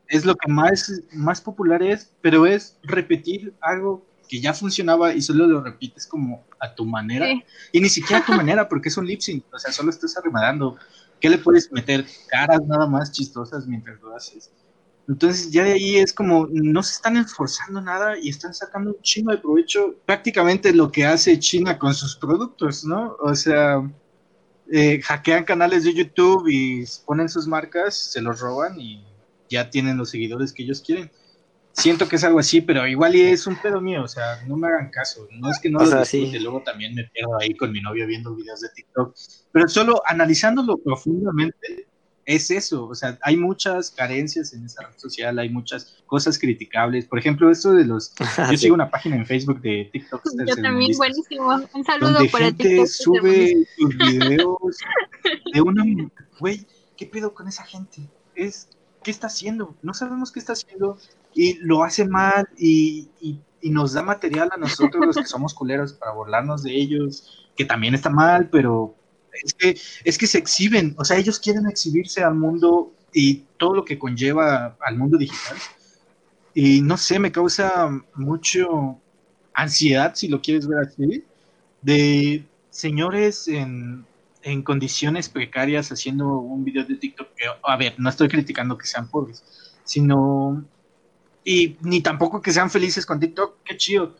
es lo que más, más popular es, pero es repetir algo que ya funcionaba y solo lo repites como a tu manera. Y ni siquiera a tu manera, porque es un lip sync, o sea, solo estás arremadando. ¿Qué le puedes meter? Caras nada más chistosas mientras lo haces. Entonces ya de ahí es como, no se están esforzando nada y están sacando un chingo de provecho prácticamente lo que hace China con sus productos, ¿no? O sea, eh, hackean canales de YouTube y ponen sus marcas, se los roban y ya tienen los seguidores que ellos quieren. Siento que es algo así, pero igual y es un pedo mío, o sea, no me hagan caso. No es que no lo disfrute, luego también me pierdo ahí con mi novio viendo videos de TikTok, pero solo analizándolo profundamente, es eso, o sea, hay muchas carencias en esa red social, hay muchas cosas criticables. Por ejemplo, esto de los... Yo sigo una página en Facebook de TikTok. Yo también, buenísimo. Un saludo donde para gente TikTok. sube sus videos de una... Güey, ¿qué pedo con esa gente? Es... ¿Qué está haciendo? No sabemos qué está haciendo y lo hace mal y, y, nos da material a nosotros los que somos culeros para burlarnos de ellos, que también está mal, pero es que, es que se exhiben, o sea, ellos quieren exhibirse al mundo y todo lo que conlleva al mundo digital. Y no sé, me causa mucho ansiedad, si lo quieres ver así, de señores en, en condiciones precarias haciendo un video de TikTok. A ver, no estoy criticando que sean pobres, sino... Y ni tampoco que sean felices con TikTok, qué chido.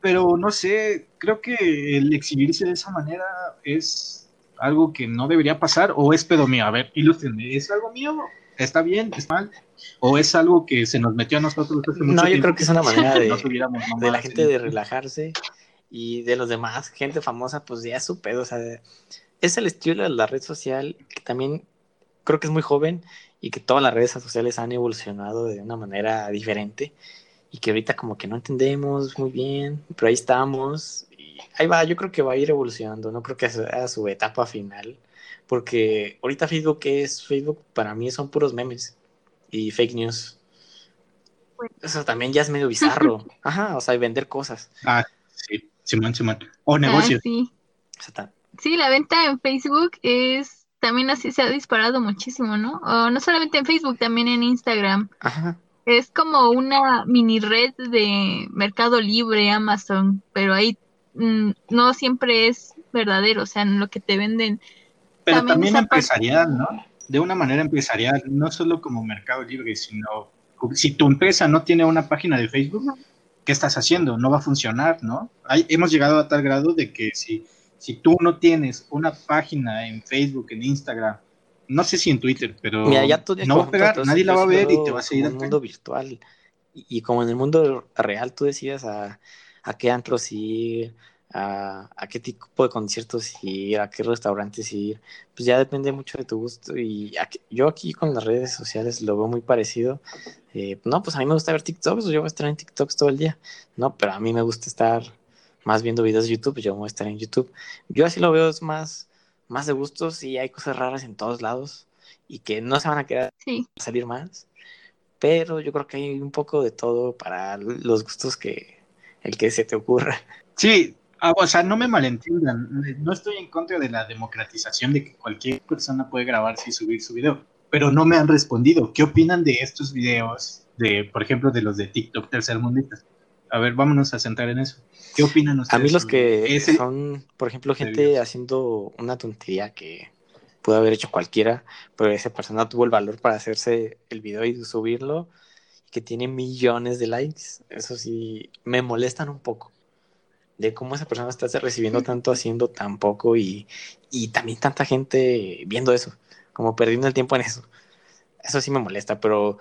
Pero no sé, creo que el exhibirse de esa manera es algo que no debería pasar o es pedo mío? A ver, ilústrenme, ¿es algo mío? ¿Está bien? ¿Está mal? ¿O es algo que se nos metió a nosotros hace mucho No, yo tiempo creo que es una manera de, no de la gente en- de relajarse y de los demás, gente famosa, pues ya es su pedo. O sea, es el estilo de la red social que también creo que es muy joven y que todas las redes sociales han evolucionado de una manera diferente y que ahorita como que no entendemos muy bien, pero ahí estamos y ahí va, yo creo que va a ir evolucionando, no creo que sea su etapa final, porque ahorita Facebook es Facebook para mí son puros memes y fake news. Eso también ya es medio bizarro. Ajá, o sea, vender cosas. Ah, sí, Simón, Simón. O Ah, negocios. sí. O sea, Sí, la venta en Facebook es también así se ha disparado muchísimo, ¿no? O no solamente en Facebook, también en Instagram. Ajá. Es como una mini red de Mercado Libre, Amazon, pero ahí mm, no siempre es verdadero, o sea, en lo que te venden. Pero también también, empresarial, ¿no? De una manera empresarial, no solo como Mercado Libre, sino si tu empresa no tiene una página de Facebook, ¿qué estás haciendo? No va a funcionar, ¿no? Hay- hemos llegado a tal grado de que si, si tú no tienes una página en Facebook, en Instagram, no sé si en Twitter, pero Mira, ya tú no va a pegar, nadie la va a ver y te va a seguir en el mundo virtual. Y, y como en el mundo real tú decidas a, a qué antros ir, a, a qué tipo de conciertos ir, a qué restaurantes ir, pues ya depende mucho de tu gusto. Y aquí- yo aquí con las redes sociales lo veo muy parecido. Eh, no, pues a mí me gusta ver TikToks, yo voy a estar en TikToks todo el día. No, pero a mí me gusta estar más viendo videos de YouTube, yo voy a estar en YouTube. Yo así lo veo, es más, más de gustos y hay cosas raras en todos lados y que no se van a quedar Sí, salir más. Pero yo creo que hay un poco de todo para los gustos que el que se te ocurra. Sí, ah, o sea, no me malentiendan, no estoy en contra de la democratización de que cualquier persona puede grabarse y subir su video, pero no me han respondido. ¿Qué opinan de estos videos, de, por ejemplo, de los de TikTok tercermundistas? A ver, vámonos a centrar en eso. ¿Qué opinan ustedes? A mí los que ese- son, por ejemplo, gente haciendo una tontería que pudo haber hecho cualquiera, pero esa persona tuvo el valor para hacerse el video y subirlo, que tiene millones de likes. Eso sí, me molestan un poco. De cómo esa persona está recibiendo tanto haciendo tan poco y, y también tanta gente viendo eso, como perdiendo el tiempo en eso. Eso sí me molesta, pero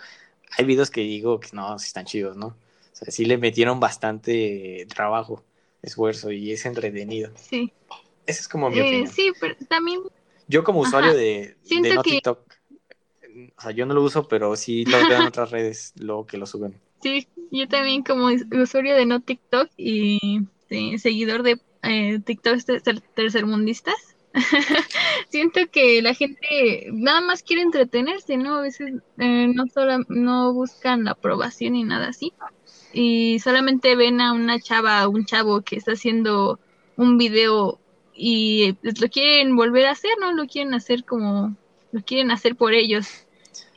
hay videos que digo que no, sí están chidos, ¿no? O sea, sí le metieron bastante trabajo, esfuerzo y es entretenido. sí. Esa es como mi Eh, opinión. sí, pero también Yo como usuario Ajá. de, Siento de no que- TikTok, o sea, yo no lo uso, pero sí lo veo en otras redes, luego que lo suben. Sí, yo también como us- usuario de no TikTok y sí, seguidor de eh, TikTok ter- tercermundistas, siento que la gente nada más quiere entretenerse, ¿no? A veces eh, no solo, no buscan la aprobación ni nada así. Y solamente ven a una chava un chavo que está haciendo un video y pues, lo quieren volver a hacer, ¿no? Lo quieren hacer como, lo quieren hacer por ellos.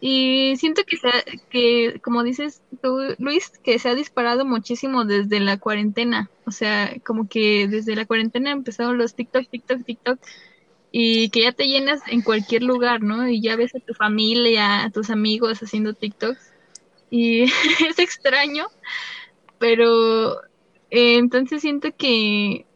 Y siento que, se que, como dices tú, Luis, que se ha disparado muchísimo desde la cuarentena. O sea, como que desde la cuarentena empezaron los TikTok, TikTok, TikTok. Y que ya te llenas en cualquier lugar, ¿no? Y ya ves a tu familia, a tus amigos haciendo TikToks. Y es extraño, pero eh, entonces siento que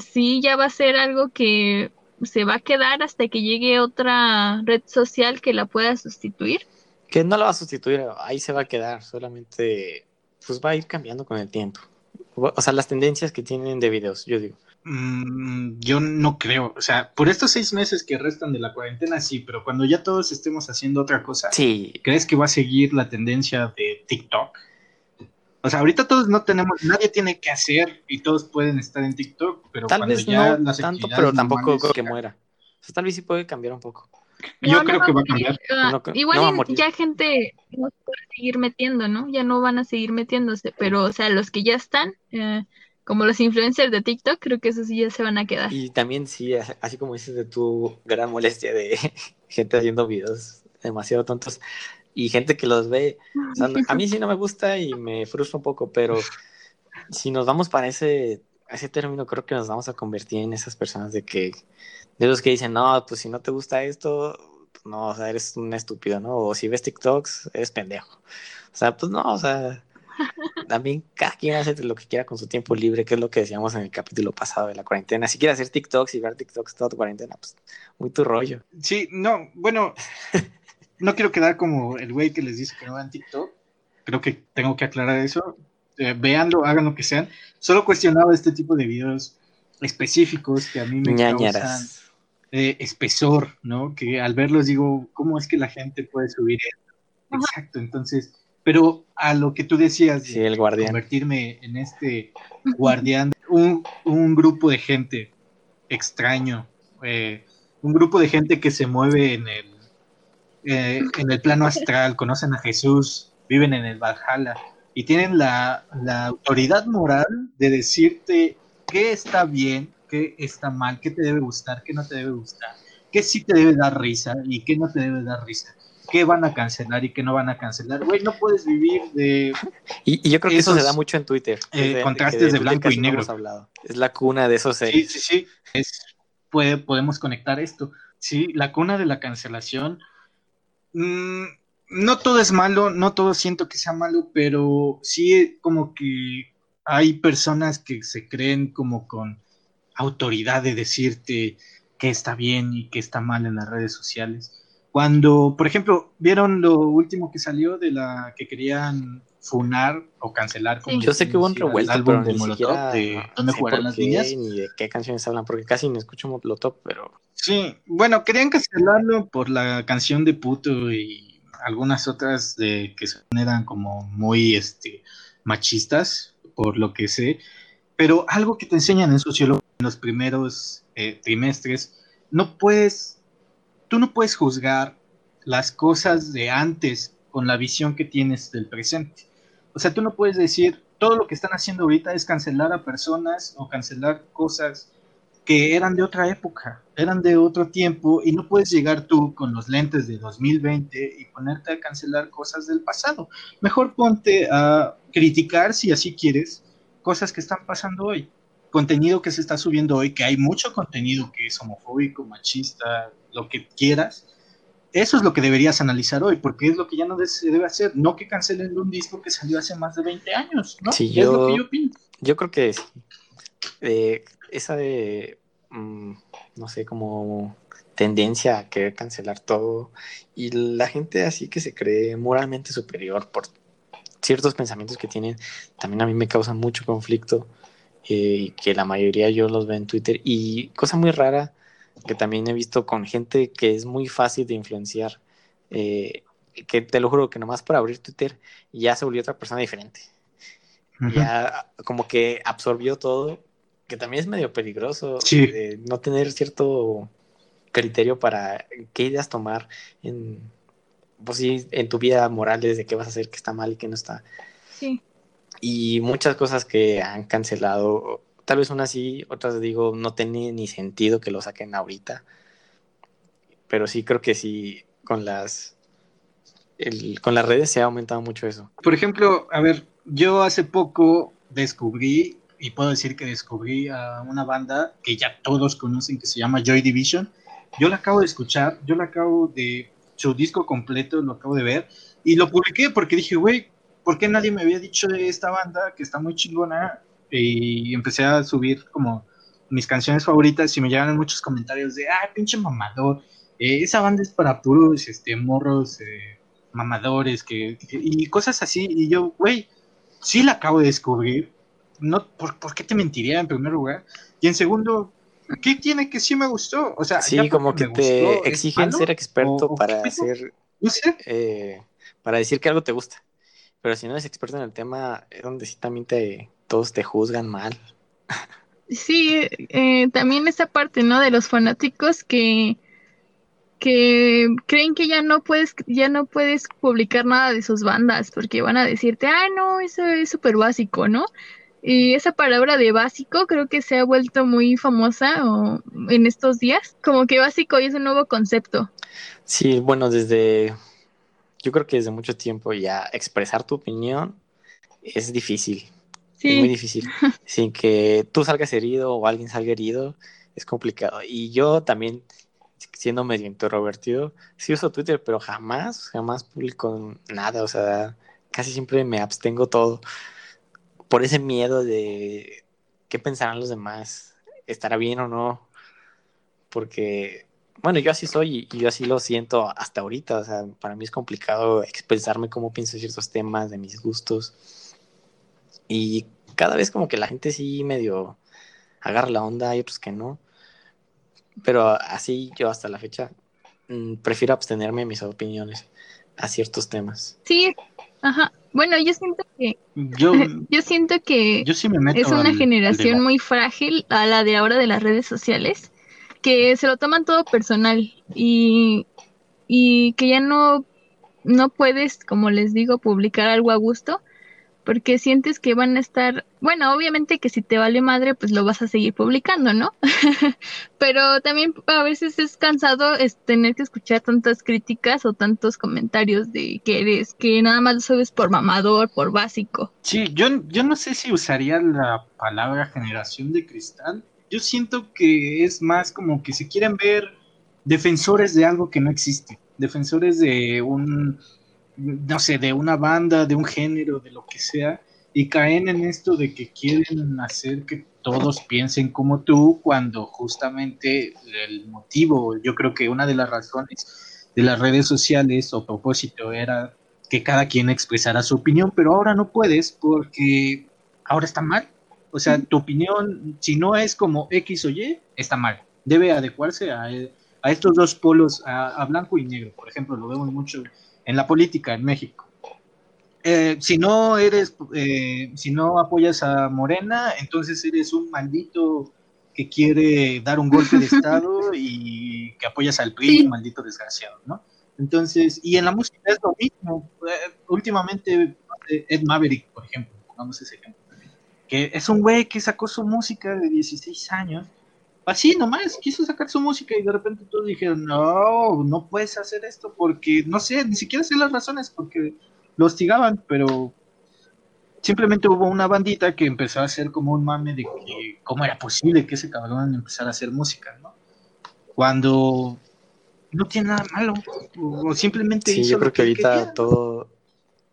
sí, ya va a ser algo que se va a quedar hasta que llegue otra red social que la pueda sustituir. Que no la va a sustituir, ahí se va a quedar, solamente pues va a ir cambiando con el tiempo. O sea, las tendencias que tienen de videos, yo digo. Mm, yo no creo, o sea, por estos seis meses que restan de la cuarentena, sí, pero cuando ya todos estemos haciendo otra cosa, sí. ¿crees que va a seguir la tendencia de TikTok? O sea, ahorita todos no tenemos, nadie tiene que hacer y todos pueden estar en TikTok, pero tal cuando vez ya no tanto, pero tampoco creo que muera. O sea, tal vez sí puede cambiar un poco. Yo creo que va a cambiar. igual ya gente no puede seguir metiendo, ¿no? Ya no van a seguir metiéndose, pero o sea, los que ya están, eh, como los influencers de TikTok, creo que esos sí ya se van a quedar. Y también sí, así como dices de tu gran molestia de gente haciendo videos demasiado tontos y gente que los ve. a mí sí no me gusta y me frustra un poco, pero si nos vamos para ese, ese término, creo que nos vamos a convertir en esas personas de que, de los que dicen, no, pues si no te gusta esto, no, o sea, eres un estúpido, ¿no? O si ves TikToks, eres pendejo. O sea, pues no, o sea, también cada quien hace lo que quiera con su tiempo libre, que es lo que decíamos en el capítulo pasado de la cuarentena. Si quieres hacer TikToks y ver TikToks toda tu cuarentena, pues muy tu rollo. Sí, no, bueno, no quiero quedar como el güey que les dice que no vean TikTok. Creo que tengo que aclarar eso. Eh, véanlo, hagan lo que sean. Solo cuestionaba este tipo de videos específicos que a mí me causan eh, espesor, ¿no? Que al verlos digo, ¿cómo es que la gente puede subir esto? Exacto, entonces pero a lo que tú decías, sí, el guardián. convertirme en este guardián, un, un grupo de gente extraño, eh, un grupo de gente que se mueve en el, eh, en el plano astral, conocen a Jesús, viven en el Valhalla y tienen la, la autoridad moral de decirte qué está bien, qué está mal, qué te debe gustar, qué no te debe gustar, qué sí te debe dar risa y qué no te debe dar risa qué van a cancelar y qué no van a cancelar. Güey, no puedes vivir de... Y, yo creo que eso se da mucho en Twitter. Eh, contrastes de, blanco y negro. Es la cuna de esos. Sí, sí, sí. puede, podemos conectar esto. Sí, la cuna de la cancelación. Mm, no todo es malo, no todo siento que sea malo, pero sí como que hay personas que se creen como con autoridad de decirte qué está bien y qué está mal en las redes sociales. Cuando, por ejemplo, vieron lo último que salió de la que querían funar o cancelar. Como Yo sé que hubo un revuelto, álbum de Molotov de dónde jugarán las niñas. Ni de qué canciones hablan, porque casi no escucho Molotov, pero. Sí, bueno, querían cancelarlo por la canción de puto y algunas otras de que eran como muy este machistas, por lo que sé. Pero algo que te enseñan en sociología en los primeros eh, trimestres, no puedes tú no puedes juzgar las cosas de antes con la visión que tienes del presente. O sea, tú no puedes decir, todo lo que están haciendo ahorita es cancelar a personas o cancelar cosas que eran de otra época, eran de otro tiempo, y no puedes llegar tú con los lentes de 2020 y ponerte a cancelar cosas del pasado. Mejor ponte a criticar, si así quieres, cosas que están pasando hoy contenido que se está subiendo hoy, que hay mucho contenido que es homofóbico, machista, lo que quieras, eso es lo que deberías analizar hoy, porque es lo que ya no se debe hacer, no que cancelen un disco que salió hace más de 20 años, ¿no? Sí, yo, es lo que yo opino. Yo creo que eh, esa de, mm, no sé, como tendencia a querer cancelar todo y la gente así que se cree moralmente superior por ciertos pensamientos que tienen, también a mí me causan mucho conflicto eh, que la mayoría yo los veo en Twitter. Y cosa muy rara que también he visto con gente que es muy fácil de influenciar, eh, que te lo juro que nomás por abrir Twitter ya se volvió otra persona diferente. Ya como que absorbió todo, que también es medio peligroso no tener cierto criterio para qué ideas tomar en, pues en tu vida moral, de qué vas a hacer, qué está mal y qué no está. Sí y muchas cosas que han cancelado, tal vez unas sí, otras digo, no tiene ni sentido que lo saquen ahorita, pero sí creo que sí, con las, con las redes se ha aumentado mucho eso. Por ejemplo, a ver, yo hace poco descubrí, y puedo decir que descubrí a una banda que ya todos conocen, que se llama Joy Division. Yo la acabo de escuchar, yo la acabo de, su disco completo lo acabo de ver, Y lo publiqué porque dije, güey, ¿por qué nadie me había dicho de esta banda que está muy chingona? Y empecé a subir como mis canciones favoritas y me llegaron muchos comentarios de, ah, pinche mamador, eh, esa banda es para puros este, morros eh, mamadores que, y cosas así. Y yo, güey, sí la acabo de descubrir. No, ¿por, ¿por, qué te mentiría en primer lugar? Y en segundo, ¿qué tiene que sí me gustó? O sea, sí, como que te exigen ser experto para hacer, no sé. eh, para decir que algo te gusta. Pero si no eres experto en el tema, es donde sí también te, todos te juzgan mal. Sí, eh, también esa parte, ¿no? De los fanáticos que, que creen que ya no puedes, ya no puedes publicar nada de sus bandas, porque van a decirte, ah, no, eso es súper básico, ¿no? Y esa palabra de básico creo que se ha vuelto muy famosa o, en estos días, como que básico es un nuevo concepto. Sí, bueno, desde, yo creo que desde mucho tiempo ya expresar tu opinión es difícil. Sí. Es muy difícil. Sin que tú salgas herido o alguien salga herido, es complicado. Y yo también, siendo medio introvertido, sí uso Twitter, pero jamás, jamás publico nada. O sea, casi siempre me abstengo todo. Por ese miedo de qué pensarán los demás, estará bien o no. Porque, bueno, yo así soy y yo así lo siento hasta ahorita. O sea, para mí es complicado expresarme cómo pienso ciertos temas, de mis gustos. Y cada vez como que la gente sí medio agarra la onda, hay otros que no. Pero así yo hasta la fecha mmm, prefiero abstenerme de mis opiniones a ciertos temas. Sí, ajá. Bueno, yo siento que Yo, yo siento que yo sí me meto es una al- generación al muy frágil a la de ahora de las redes sociales, que se lo toman todo personal y, y que ya no, no puedes, como les digo, publicar algo a gusto, porque sientes que van a estar, bueno, obviamente que si te vale madre, pues lo vas a seguir publicando, ¿no? Pero también a veces es cansado es tener que escuchar tantas críticas o tantos comentarios de que eres, que nada más lo subes por mamador, por básico. Sí, yo, yo no sé si usaría la palabra generación de cristal. Yo siento que es más como que se quieren ver defensores de algo que no existe, defensores de un, no sé, de una banda, de un género, de lo que sea, y caen en esto de que quieren hacer que todos piensen como tú, cuando justamente el motivo, yo creo que una de las razones de las redes sociales o propósito era que cada quien expresara su opinión, pero ahora no puedes porque ahora está mal. O sea, tu opinión, si no es como X o Y, está mal. Debe adecuarse a, a estos dos polos, a, a, blanco y negro. Por ejemplo, lo vemos mucho en la política en México. Eh, si no eres, eh, si no apoyas a Morena, entonces eres un maldito que quiere dar un golpe de Estado y que apoyas al PRI, Sí. maldito desgraciado, ¿no? Entonces, y en la música es lo mismo. Eh, últimamente, Ed Maverick, por ejemplo, pongamos ese ejemplo, que es un güey que sacó su música de 16 años, así nomás, quiso sacar su música y de repente todos dijeron, no, no puedes hacer esto porque, no sé, ni siquiera sé las razones, porque lo hostigaban, pero simplemente hubo una bandita que empezó a hacer como un mame de que cómo era posible que ese cabrón empezara a hacer música, ¿no? Cuando no tiene nada malo, o, o simplemente Sí, hizo yo creo que ahorita quería. todo,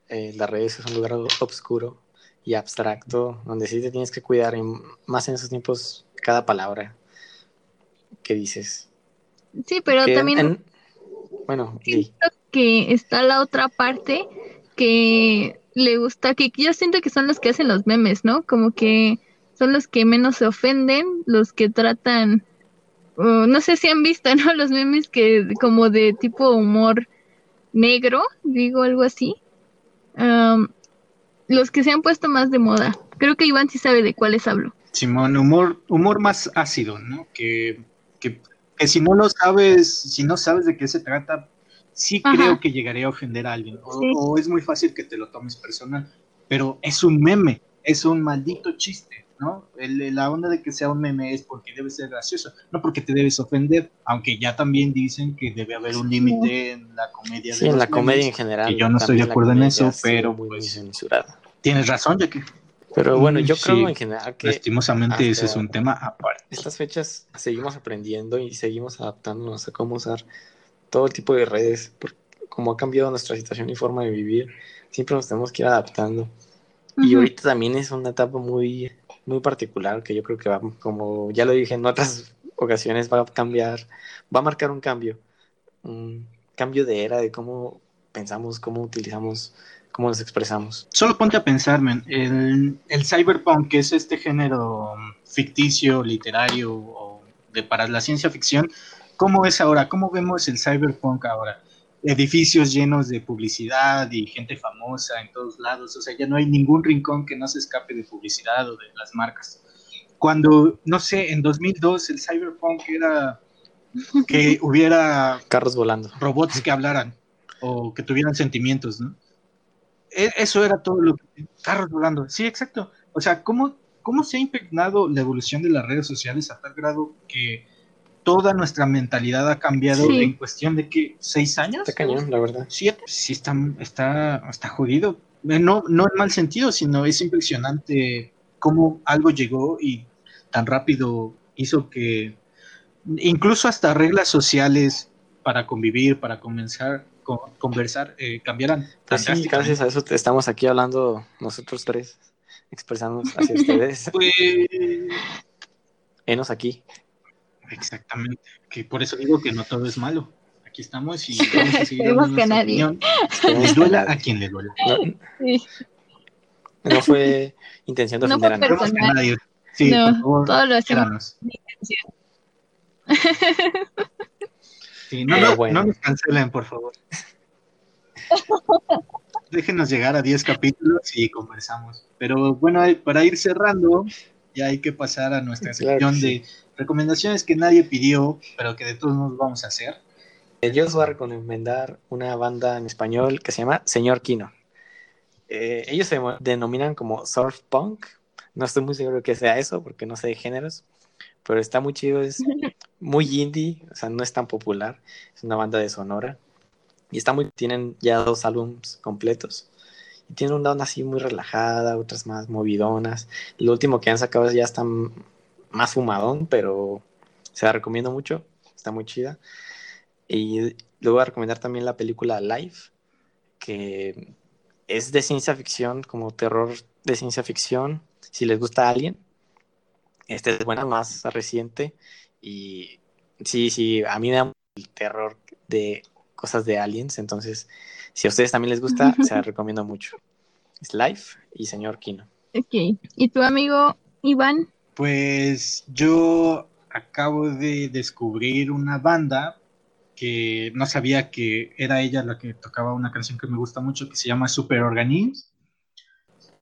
eh, las redes es un lugar oscuro y abstracto, donde sí te tienes que cuidar, y más en esos tiempos, cada palabra que dices. Sí, pero Que también en- bueno, siento que está la otra parte que le gusta, que yo siento que son los que hacen los memes, ¿no? Como que son los que menos se ofenden, los que tratan, uh, no sé si han visto, ¿no? Los memes que como de tipo humor negro, digo algo así. Um, los que se han puesto más de moda. Creo que Iván sí sabe de cuáles hablo. Simón, humor, humor más ácido, ¿no? Que, que, que si no lo sabes, si no sabes de qué se trata, sí Ajá. creo que llegaría a ofender a alguien. O, Sí. o es muy fácil que te lo tomes personal. Pero es un meme, es un maldito chiste, ¿no? El- la onda de que sea un meme es porque debe ser gracioso, no porque te debes ofender, aunque ya también dicen que debe haber un límite en la comedia. Sí, de en la comedia en general. que yo no estoy de acuerdo en eso, pero, muy, muy pues, censurada. Tienes razón, ya que Pero bueno, Mm, yo creo sí. en general que lastimosamente ese es un tema aparte. estas fechas seguimos aprendiendo y seguimos adaptándonos a cómo usar todo tipo de redes. Por- como ha cambiado nuestra situación y forma de vivir, siempre nos tenemos que ir adaptando. Y ahorita también es una etapa muy, muy particular que yo creo que va, como ya lo dije en otras ocasiones, va a cambiar, va a marcar un cambio, un cambio de era de cómo pensamos, cómo utilizamos, cómo nos expresamos. Solo ponte a pensar, men, el, el cyberpunk, que es este género ficticio, literario o de para la ciencia ficción, ¿cómo es ahora? ¿Cómo vemos el cyberpunk ahora? Edificios llenos de publicidad y gente famosa en todos lados, o sea, ya no hay ningún rincón que no se escape de publicidad o de las marcas. Cuando, no sé, en 2002 el cyberpunk era que hubiera carros volando, robots que hablaran o que tuvieran sentimientos, ¿no? E, eso era todo lo que... Carros volando, sí, exacto. O sea, ¿cómo, cómo se ha impregnado la evolución de las redes sociales a tal grado que toda nuestra mentalidad ha cambiado Sí. en cuestión de que seis años? está cañón, la verdad. Sí, sí está, está, está jodido. Eh, No, no en mal sentido, sino es impresionante cómo algo llegó y tan rápido hizo que incluso hasta reglas sociales para convivir, para comenzar, co- conversar, eh, cambiaran. tan Pues sí, gracias a eso te- estamos aquí hablando nosotros tres, expresándonos hacia ustedes. Pues, Enos aquí. exactamente. Que por eso digo que no todo es malo. Aquí estamos y vamos a seguir Esperemos dando que nuestra nadie. opinión. Esperemos Les duela a quien le duela. No, Sí. no fue intención de No ofender fue a nadie. Sí, No, por favor, todo lo hacemos. Sí, no, Pero no- bueno. no nos cancelen, por favor. Déjenos llegar a 10 capítulos y conversamos. Pero bueno, para ir cerrando, ya hay que pasar a nuestra Claro sección sí. de recomendaciones que nadie pidió, pero que de todos modos vamos a hacer. Eh, Yo os voy a recomendar una banda en español que se llama Señor Kino. Eh, ellos se denominan como surf punk. No estoy muy seguro que sea eso porque no sé de géneros, pero está muy chido, es muy indie, o sea, no es tan popular. Es una banda de Sonora y está muy tienen ya dos álbumes completos. Y tienen una onda así muy relajada, otras más movidonas. Lo último que han sacado ya está más fumadón, pero se la recomiendo mucho. Está muy chida. Y le voy a recomendar también la película Life, que es de ciencia ficción, como terror de ciencia ficción. Si les gusta Alien, esta es buena, más reciente. Y sí, sí, a mí me da el terror de cosas de aliens. Entonces, si a ustedes también les gusta, se la recomiendo mucho. Es Life y Señor Kino. Ok. ¿Y tu amigo Iván? Pues yo acabo de descubrir una banda que no sabía que era ella la que tocaba una canción que me gusta mucho que se llama Superorganismo.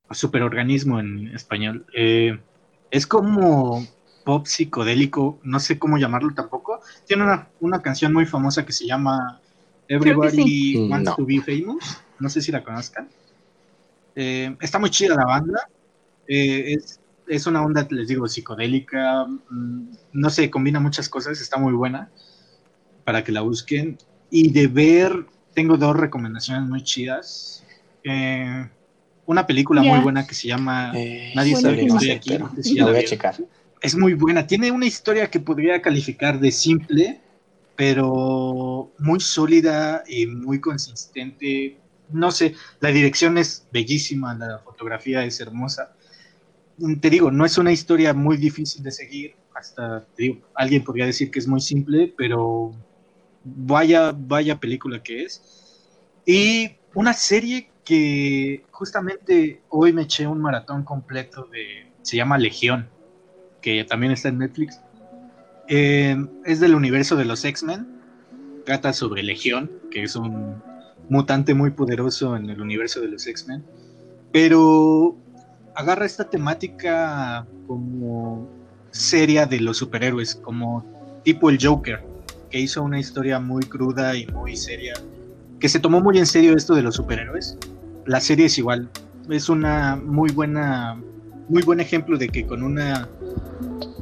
o Superorganismo en español. Eh, es como pop psicodélico, no sé cómo llamarlo tampoco. Tiene una, una canción muy famosa que se llama Everybody sí. Wants No. to Be Famous. No sé si la conozcan. Eh, está muy chida la banda. Eh, es, es una onda, les digo, psicodélica. mm, No sé, combina muchas cosas. Está muy buena para que la busquen. Y de ver, tengo dos recomendaciones muy chidas. Eh, una película Ya. muy buena que se llama Eh, Nadie sabe que no estoy aquí, pero no sé si ya lo voy a checar. es muy buena. Tiene una historia que podría calificar de simple, pero muy sólida y muy consistente. No sé, la dirección es bellísima, la fotografía es hermosa. Te digo, no es una historia muy difícil de seguir. Hasta, te digo, alguien podría decir que es muy simple, pero vaya, vaya película que es. Y una serie que justamente hoy me eché un maratón completo de, se llama Legión que también está en Netflix. Eh, es del universo de los X-Men. Trata sobre Legión, que es un mutante muy poderoso en el universo de los X-Men. Pero agarra esta temática como seria de los superhéroes, como tipo el Joker, que hizo una historia muy cruda y muy seria, que se tomó muy en serio esto de los superhéroes. La serie es igual, es una muy buena, muy buen ejemplo de que con una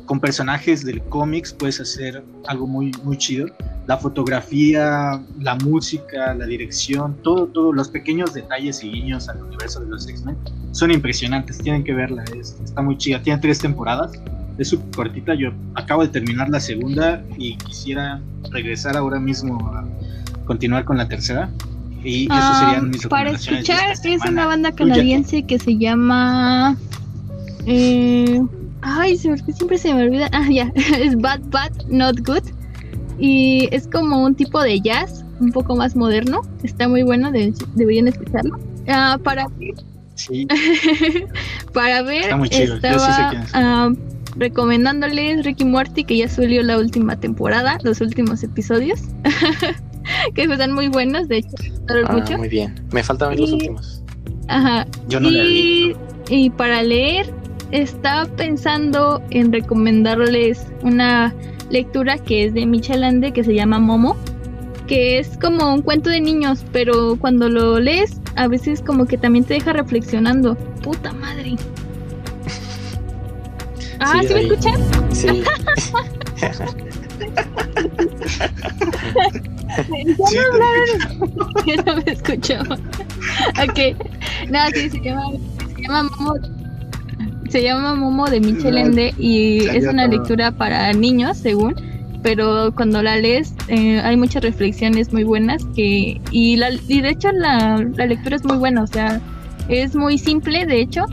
con personajes del cómics puedes hacer algo muy, muy chido. La fotografía, la música, la dirección, todo, todos los pequeños detalles y guiños al universo de los X-Men son impresionantes. Tienen que verla, es- está muy chida. Tiene tres temporadas, es súper cortita. Yo acabo de terminar la segunda y quisiera regresar ahora mismo a continuar con la tercera. Y eso serían mis Ah, Para escuchar es una banda canadiense que se llama... eh, ay, siempre se me olvida. Ah, ya, es Bad Bad Not Good. Y es como un tipo de jazz, un poco más moderno. Está muy bueno, de- deberían escucharlo. Ah, para Sí, para ver, Está muy chido, yo sí sé estaba quién es. ah, recomendándoles Ricky Morty, que ya subió la última temporada, los últimos episodios, que están muy buenos, de hecho, Ah, mucho. muy bien. Me faltan los Y- últimos. Ajá. yo no la vi. y, y para leer, estaba pensando en recomendarles una lectura que es de Michel Ande, que se llama Momo, que es como un cuento de niños, pero cuando lo lees, a veces como que también te deja reflexionando. Puta madre. Ah, Sí, ¿sí me ahí. escuchan? Sí. Sí, Ya no me escuchaba. ok. No, sí, se llama, se llama Momo. Se llama Momo de Michel No, Ende y es una lectura para niños, según. Pero cuando la lees eh, hay muchas reflexiones muy buenas que y, la, y de hecho la, la lectura es muy buena, o sea, es muy simple de hecho,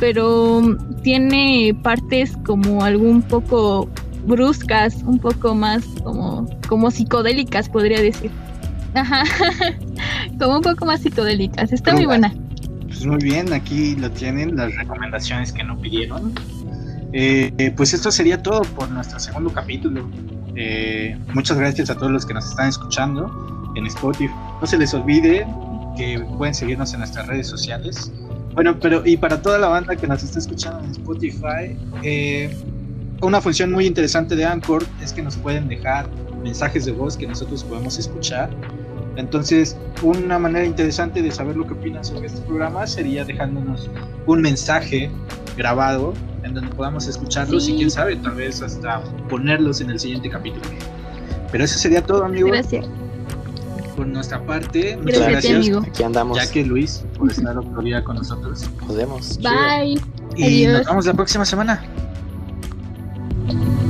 pero tiene partes como algún poco bruscas, un poco más como, como psicodélicas, podría decir. Ajá, como un poco más psicodélicas. Está muy buena. Pues muy bien, aquí lo tienen, las recomendaciones que no pidieron. Eh, eh, pues esto sería todo por nuestro segundo capítulo. Eh, muchas gracias a todos los que nos están escuchando en Spotify. No se les olvide que pueden seguirnos en nuestras redes sociales. Bueno, pero y para toda la banda que nos está escuchando en Spotify, eh, una función muy interesante de Anchor es que nos pueden dejar mensajes de voz que nosotros podemos escuchar. Entonces, una manera interesante de saber lo que opinan sobre este programa sería dejándonos un mensaje grabado en donde podamos escucharlos Sí. y quién sabe, tal vez hasta ponerlos en el siguiente capítulo. Pero eso sería todo, amigos, Gracias. por nuestra parte. Muchas Gracias, gracias, amigo. Aquí andamos. ya que Luis, por estar otro día con nosotros. Nos vemos. Bye. Y Adiós. nos vemos la próxima semana. Thank you.